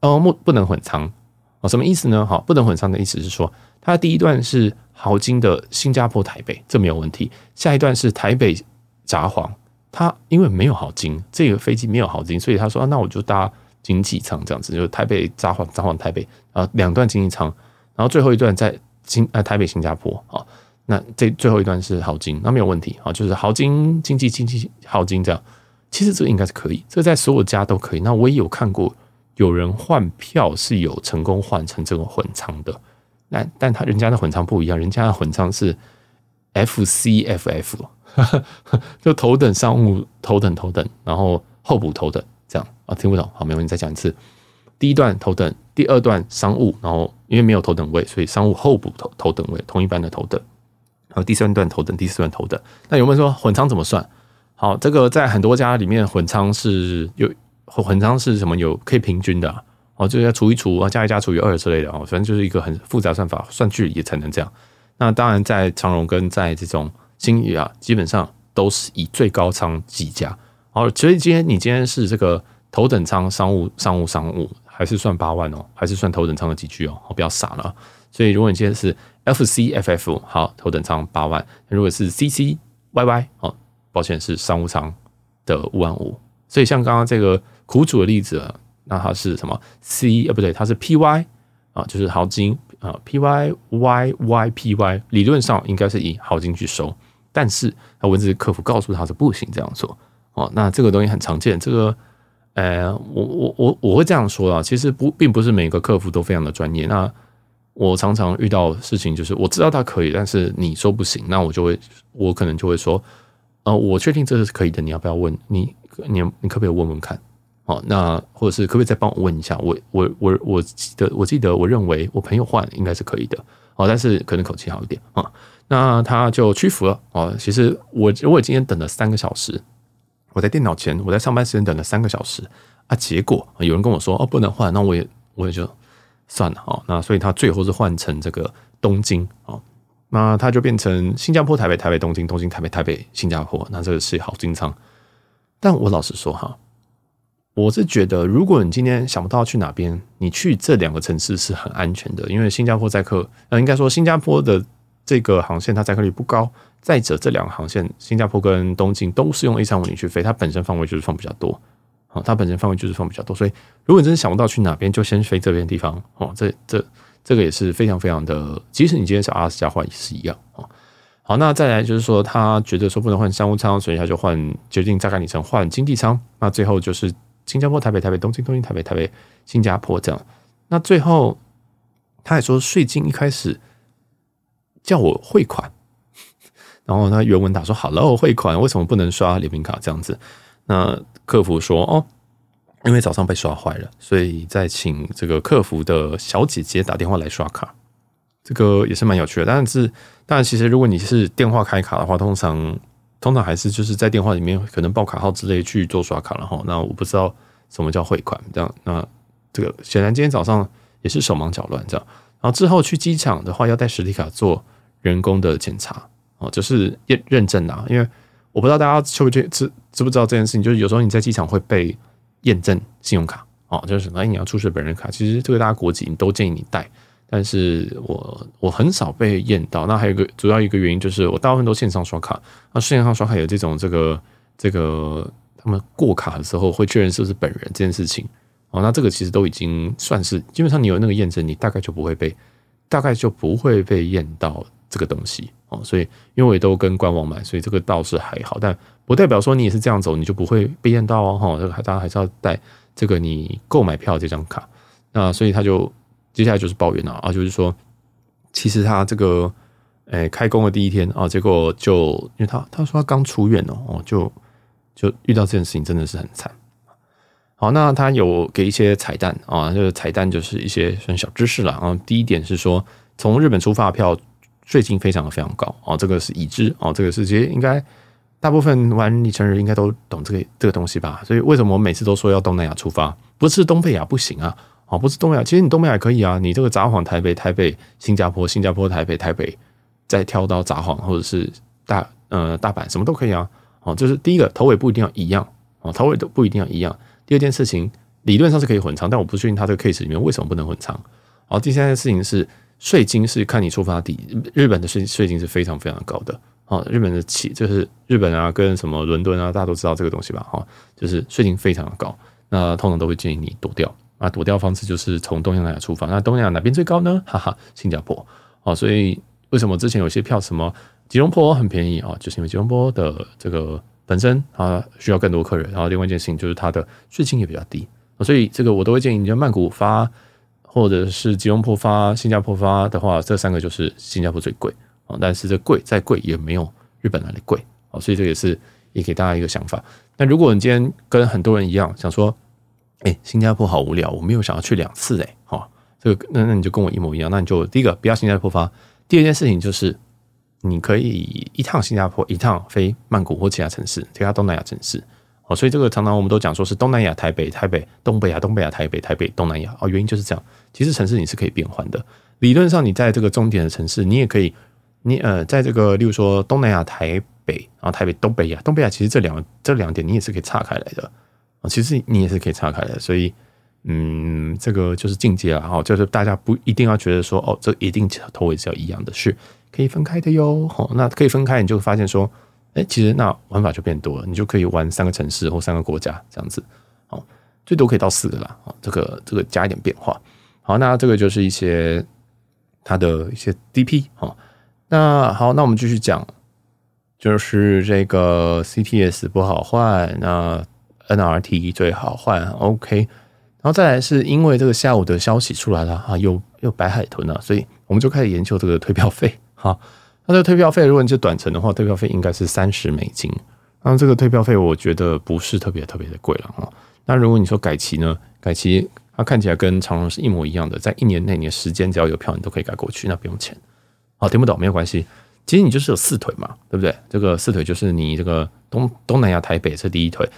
哦，不不能混仓哦，什么意思呢？好，不能混仓的意思是说，他第一段是豪金的新加坡台北，这没有问题，下一段是台北札幌，他因为没有豪金，这个飞机没有豪金，所以他说，那我就搭。经济舱这样子，就台北札幌札幌台北啊，两段经济舱，然后最后一段在新呃台北新加坡啊，那这最后一段是豪金，那没有问题啊，就是豪金经济经济豪金这样，其实这个应该是可以，这个在所有家都可以。那我也有看过有人换票是有成功换成这种混舱的，那但他人家的混舱不一样，人家的混舱是 FCFF，就头等商务头等头等，然后候补头等。这样啊，听不懂，好，没问题，再讲一次。第一段头等第二段商务，然后因为没有头等位，所以商务候补头头等位，同一班的头等。然后第三段头等，第四段头等。那有没有说混仓怎么算？好，这个在很多家里面混仓是有混仓是什么？有可以平均的啊，哦，就要除一除啊，加一加除以二之类的哦，反正就是一个很复杂算法，算距离也才能这样。那当然，在长荣跟在这种金宇啊，基本上都是以最高仓计价。好，所以今天你今天是这个头等舱商务商务商务，还是算八万哦，还是算头等舱的几句哦？我不要傻了。所以如果你今天是 F C F F 好，头等舱八万，如果是 C C Y Y 哦，抱歉是商务舱的五万五。所以像刚刚这个苦主的例子，那它是什么 C 呃不对，它是 P Y 啊，就是豪金啊 P Y Y Y P Y，理论上应该是以豪金去收，但是那文字客服告诉他是不行这样做哦。那这个东西很常见，这个呃，我我我我会这样说啊，其实不并不是每个客服都非常的专业那。我常常遇到事情，就是我知道他可以，但是你说不行，那我就会，我可能就会说，呃，我确定这是可以的，你要不要问？你你你可不可以问问看？哦，那或者是可不可以再帮我问一下？我我我我记得我记得我认为我朋友换应该是可以的，哦，但是可能口气好一点啊。那他就屈服了哦。其实我我今天等了三个小时，我在电脑前，我在上班时间等了三个小时啊，结果有人跟我说哦不能换，那我也我也就。算了哦，那所以他最后是换成这个东京哦，那他就变成新加坡、台北、台北、东京、东京、台北、台北、新加坡，那这个是好金舱。但我老实说哈，我是觉得，如果你今天想不到去哪边，你去这两个城市是很安全的，因为新加坡载客，呃，应该说新加坡的这个航线它载客率不高，再者这两个航线，新加坡跟东京都是用 A 三五零去飞，它本身范围就是放比较多。哦，它本身范围就是放比较多，所以如果你真的想不到去哪边，就先飞这边地方哦。这这这个也是非常非常的，即使你今天是阿斯加换也是一样哦。好，那再来就是说，他觉得说不能换商务舱，所以他就换决定再改里程换经济舱。那最后就是新加坡、台北、台北、东京、东京、台北、台北、新加坡这样。那最后他也说税金一开始叫我汇款，然后他原文打说好了，我汇款为什么不能刷联名卡这样子？那客服说：“哦，因为早上被刷坏了，所以再请这个客服的小姐姐打电话来刷卡。这个也是蛮有趣的。但是，但，其实如果你是电话开卡的话，通常通常还是就是在电话里面可能报卡号之类去做刷卡了哈。那我不知道什么叫汇款这样。那这个显然今天早上也是手忙脚乱这样。然后之后去机场的话，要带实体卡做人工的检查哦，就是验认证啦，因为。”我不知道大家知不知知知不知道这件事情，就是有时候你在机场会被验证信用卡哦，就是哎你要出示本人卡，其实这个大家国籍你都建议你带，但是我我很少被验到。那还有一个主要一个原因就是我大部分都线上刷卡，那线上刷卡有这种这个这个他们过卡的时候会确认是不是本人这件事情哦，那这个其实都已经算是基本上你有那个验证，你大概就不会被大概就不会被验到这个东西。哦，所以因为我也都跟官网买，所以这个倒是还好，但不代表说你也是这样走，你就不会被验到哦。哈，这个大家还是要带这个你购买票这张卡。那所以他就接下来就是抱怨了啊，就是说其实他这个诶开工的第一天啊，结果就因为他他说他刚出院哦，就就遇到这件事情真的是很惨。好，那他有给一些彩蛋啊，就是彩蛋就是一些算小知识了啊。第一点是说从日本出发票。税金非常的非常高哦，这个是已知哦，这个是其实应该大部分玩里程人应该都懂这个这个东西吧？所以为什么我每次都说要东南亚出发，不是东北亚不行啊？哦，不是东北亚，其实你东北亚可以啊，你这个札幌、台北、台北、新加坡、新加坡、台北、台北，再跳到札幌或者是大呃大阪，什么都可以啊。哦，就是第一个头尾不一定要一样哦，头尾都不一定要一样。第二件事情理论上是可以混舱，但我不确定他这个 case 里面为什么不能混舱。好，第三件事情是。税金是看你出发地，日本的税税金是非常非常高的。哦，日本的起就是日本啊，跟什么伦敦啊，大家都知道这个东西吧？哈，就是税金非常的高。那通常都会建议你躲掉啊，躲掉方式就是从东南亚出发。那东南亚哪边最高呢？哈哈，新加坡。哦，所以为什么之前有些票什么吉隆坡很便宜啊？就是因为吉隆坡的这个本身啊需要更多客人，然后另外一件事情就是它的税金也比较低。所以这个我都会建议你在曼谷发。或者是吉隆坡发、新加坡发的话，这三个就是新加坡最贵啊，但是这贵再贵也没有日本那里贵啊，所以这也是也给大家一个想法。那如果你今天跟很多人一样想说，哎，新加坡好无聊，我没有想要去两次哎，哈，这个那那你就跟我一模一样，那你就第一个不要新加坡发，第二件事情就是你可以一趟新加坡，一趟飞曼谷或其他城市，其他东南亚城市，哦，所以这个常常我们都讲说是东南亚台北，台北东北亚，东北亚台北，台北东南亚，哦，原因就是这样，其实城市你是可以变换的，理论上你在这个终点的城市，你也可以，你呃，在这个例如说东南亚台北，然后台北东北亚，东北亚其实这两这两点你也是可以岔开来的。啊，其实你也是可以岔开的，所以，嗯，这个就是境界了哈，就是大家不一定要觉得说，哦，这一定头尾是要一样的，是可以分开的哟。好，那可以分开，你就发现说，哎，其实那玩法就变多了，你就可以玩三个城市或三个国家这样子，哦，最多可以到四个啦。哦，这个这个加一点变化。好，那这个就是一些它的一些 DP 哈。那好，那我们继续讲，就是这个 CTS 不好换那。NRT 最好换 OK，然后再来是因为这个下午的消息出来了哈，又又白海豚了，所以我们就开始研究这个退票费好。那这个退票费，如果你是短程的话，退票费应该是三十美金。那这个退票费我觉得不是特别特别的贵了哈。那如果你说改期呢？改期它看起来跟长龙是一模一样的，在一年内你的时间只要有票，你都可以改过去，那不用钱。好，听不懂没有关系，其实你就是有四腿嘛，对不对？这个四腿就是你这个东东南亚台北是第一腿。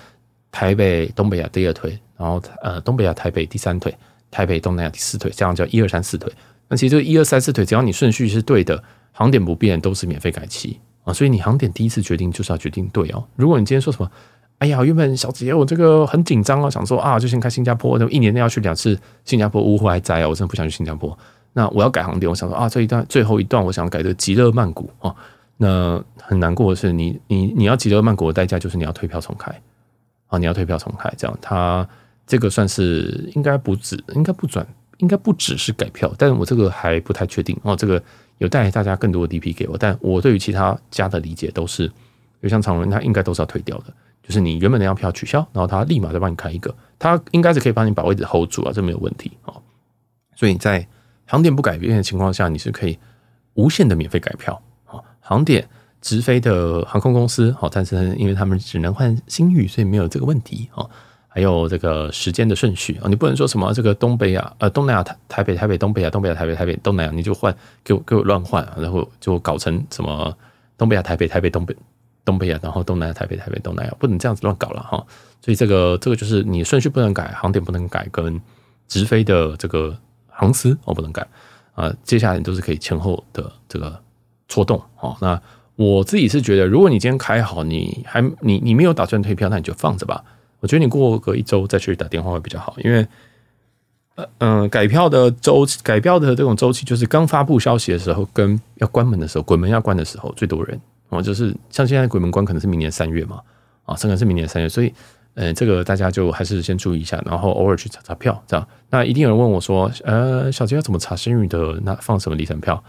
台北、东北亚第二腿，然后呃，东北亚、台北第三腿，台北、东南亚第四腿，这样叫一二三四腿。那其实这一二三四腿，只要你顺序是对的，航点不变，都是免费改期啊。所以你航点第一次决定就是要决定对哦。如果你今天说什么，哎呀，原本小杰我这个很紧张啊，想说啊，就先开新加坡，那一年内要去两次新加坡，呜呼还在啊，我真的不想去新加坡。那我要改航点，我想说啊，这一段最后一段，我想改的极乐曼谷啊。那很难过的是你，你你要极乐曼谷的代价就是你要退票重开。啊，你要退票重开，这样它这个算是应该不止，应该不转，应该不只是改票，但是我这个还不太确定哦。这个有带大家更多的 DP 给我，但我对于其他家的理解都是，就像长荣，它应该都是要退掉的，就是你原本那张票取消，然后他立马再帮你开一个，他应该是可以帮你把位置 hold 住啊，这没有问题哦。所以在航点不改变的情况下，你是可以无限的免费改票啊，航点。直飞的航空公司，好，但是因为他们只能换新域，所以没有这个问题啊。还有这个时间的顺序啊，你不能说什么这个东北亚呃东南亚台台北台北东北亚东北亚台北台北东南亚，你就换给我给我乱换，然后就搞成什么东北亚台北台北东北东北亚，然后东南亚台北台北东南亚，不能这样子乱搞了哈。所以这个这个就是你顺序不能改，航点不能改，跟直飞的这个航司我不能改啊。接下来你都是可以前后的这个错动哦。那我自己是觉得，如果你今天开好，你还你你没有打算退票，那你就放着吧。我觉得你过个一周再去打电话会比较好，因为呃嗯，改票的周期，改票的这种周期，就是刚发布消息的时候，跟要关门的时候，鬼门要关的时候最多人哦，就是像现在鬼门关可能是明年三月嘛，啊，可能是明年三月，所以呃，这个大家就还是先注意一下，然后偶尔去查查票，这样。那一定有人问我说，呃，小杰要怎么查星宇的？那放什么里程票？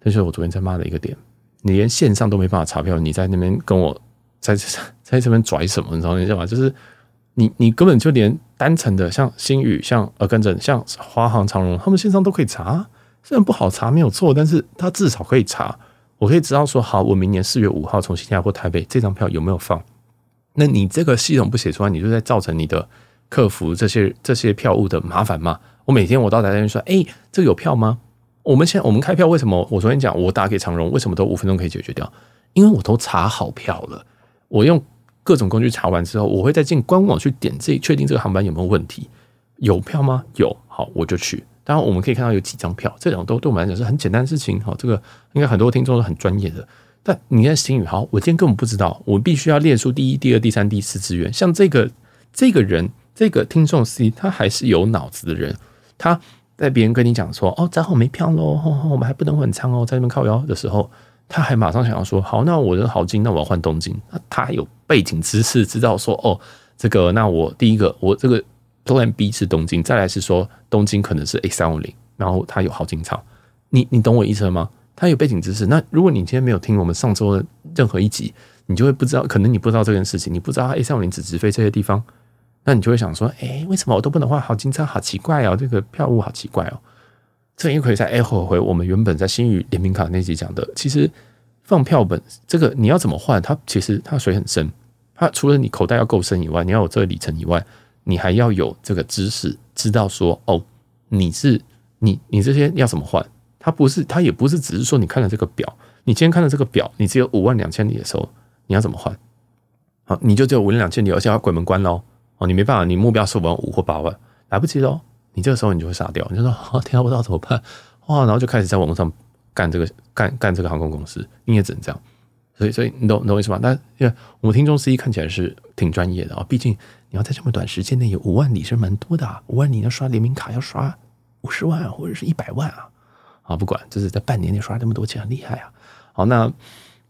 这是我昨天在骂的一个点，你连线上都没办法查票，你在那边跟我在 在这边拽什么？你知道你知道吗？就是你你根本就连单程的像星宇、像呃跟着像华航、长荣，他们线上都可以查，虽然不好查没有错，但是他至少可以查，我可以知道说好，我明年四月五号从新加坡台北这张票有没有放？那你这个系统不写出来，你就在造成你的客服这些这些票务的麻烦嘛？我每天我到台那边说，哎、这个有票吗？我们现在我们开票为什么？我昨天讲我打给长荣，为什么都五分钟可以解决掉？因为我都查好票了。我用各种工具查完之后，我会再进官网去点这确定这个航班有没有问题。有票吗？有，好，我就去。当然我们可以看到有几张票，这种都对我们来讲是很简单的事情。好，这个应该很多听众都很专业的。但你看星宇，好，我今天根本不知道，我必须要列出第一、第二、第三、第四志愿。像这个这个人，这个听众 C，他还是有脑子的人，他。在别人跟你讲说哦，正好没票喽，我们还不能换仓哦，在那边靠腰的时候，他还马上想要说好，那我的好近，那我要换东京。那他有背景知识，知道说哦，这个那我第一个我这个 Plan B 是东京，再来是说东京可能是 A 三五零，然后他有好近舱。你你懂我意思了吗？他有背景知识。那如果你今天没有听我们上周的任何一集，你就会不知道，可能你不知道这件事情，你不知道 A 三五零只直飞这些地方。那你就会想说，哎，为什么我都不能换好经济好奇怪哦，这个票务好奇怪哦。这又可以再 echo 回我们原本在新宇联名卡那集讲的，其实放票本这个你要怎么换？它其实它水很深，它除了你口袋要够深以外，你要有这个里程以外，你还要有这个知识，知道说哦，你是你你这些要怎么换？它不是，它也不是只是说你看了这个表，你今天看了这个表，你只有五万两千里的时候，你要怎么换？好，你就只有五万两千里，而且要鬼门关喽。哦，你没办法，你目标是五万五或八万，来不及喽。你这个时候你就会傻掉，你就说啊，天啊，不知道怎么办哇，然后就开始在网络上干这个干干这个航空公司，你也只能这样。所以，所以你懂你懂我意思吗？但因为我们听众 C 看起来是挺专业的啊，毕竟你要在这么短时间内有五万里是蛮多的啊，五万里要刷联名卡要刷五十万啊或者是一百万啊。啊，不管，就是在半年内刷这么多钱，很厉害啊。好，那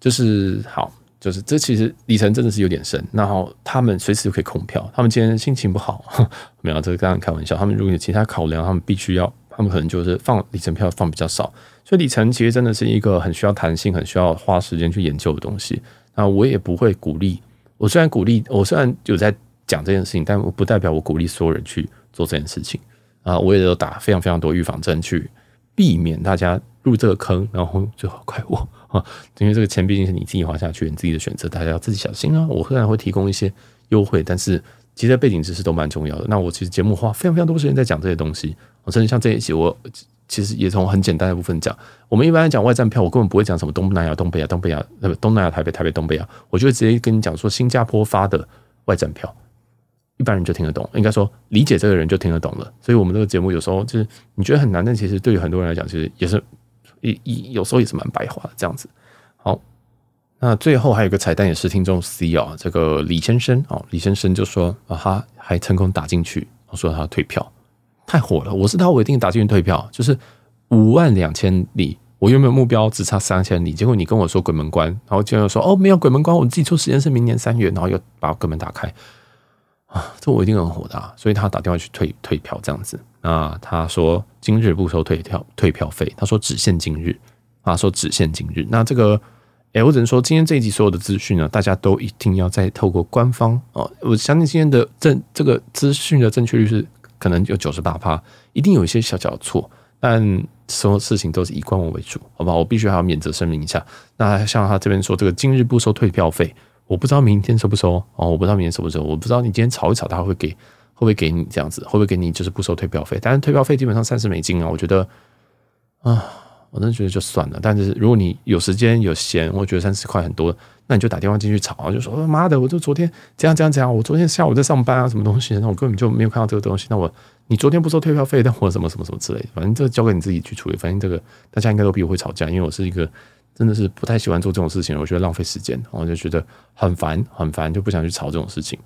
就是好。就是这其实里程真的是有点深，然后他们随时就可以空票。他们今天心情不好，没有，这是刚刚开玩笑。他们如果有其他考量，他们必须要，他们可能就是放里程票放比较少。所以里程其实真的是一个很需要弹性、很需要花时间去研究的东西。那我也不会鼓励。我虽然鼓励，我虽然有在讲这件事情，但我不代表我鼓励所有人去做这件事情啊。我也有打非常非常多预防针去避免大家入这个坑，然后最后怪我。啊，因为这个钱毕竟是你自己花下去，你自己的选择，大家要自己小心啊。我虽然会提供一些优惠，但是其实背景知识都蛮重要的。那我其实节目花非常非常多时间在讲这些东西。我甚至像这一期，我其实也从很简单的部分讲。我们一般来讲外站票，我根本不会讲什么东南亚、东北亚、东北亚，呃，东南亚、台北、台北、东北亚，我就会直接跟你讲说新加坡发的外站票，一般人就听得懂，应该说理解这个人就听得懂了。所以我们这个节目有时候就是你觉得很难，但其实对于很多人来讲，其实也是。一一有时候也是蛮白话的这样子。好，那最后还有个彩蛋，也是听众 C 啊，这个李先生哦，李先生就说啊，他还成功打进去，我说他退票，太火了。我是他，我一定打进去退票，就是五万两千里，我原本目标只差三千里，结果你跟我说鬼门关，然后就又说哦没有鬼门关，我自己出时间是明年三月，然后又把鬼门打开。啊，这我一定很火的、啊，所以他打电话去退退票这样子。那他说今日不收退票退票费，他说只限今日，啊，说只限今日。那这个，哎，我只能说今天这一集所有的资讯呢，大家都一定要再透过官方哦。我相信今天的正这个资讯的正确率是可能有九十八趴，一定有一些小小错，但所有事情都是以官网为主，好不好？我必须还要免责声明一下。那像他这边说，这个今日不收退票费。我不知道明天收不收哦，我不知道明天收不收，我不知道你今天炒一炒，他会给会不会给你这样子，会不会给你就是不收退票费？但是退票费基本上三十美金啊，我觉得啊，我真的觉得就算了。但是如果你有时间有闲，我觉得三十块很多，那你就打电话进去吵，就说妈的，我就昨天这样这样这样，我昨天下午在上班啊，什么东西，那我根本就没有看到这个东西，那我你昨天不收退票费，但我什么什么什么之类的，反正这交给你自己去处理。反正这个大家应该都比我会吵架，因为我是一个。真的是不太喜欢做这种事情，我觉得浪费时间，我就觉得很烦，很烦，就不想去吵这种事情。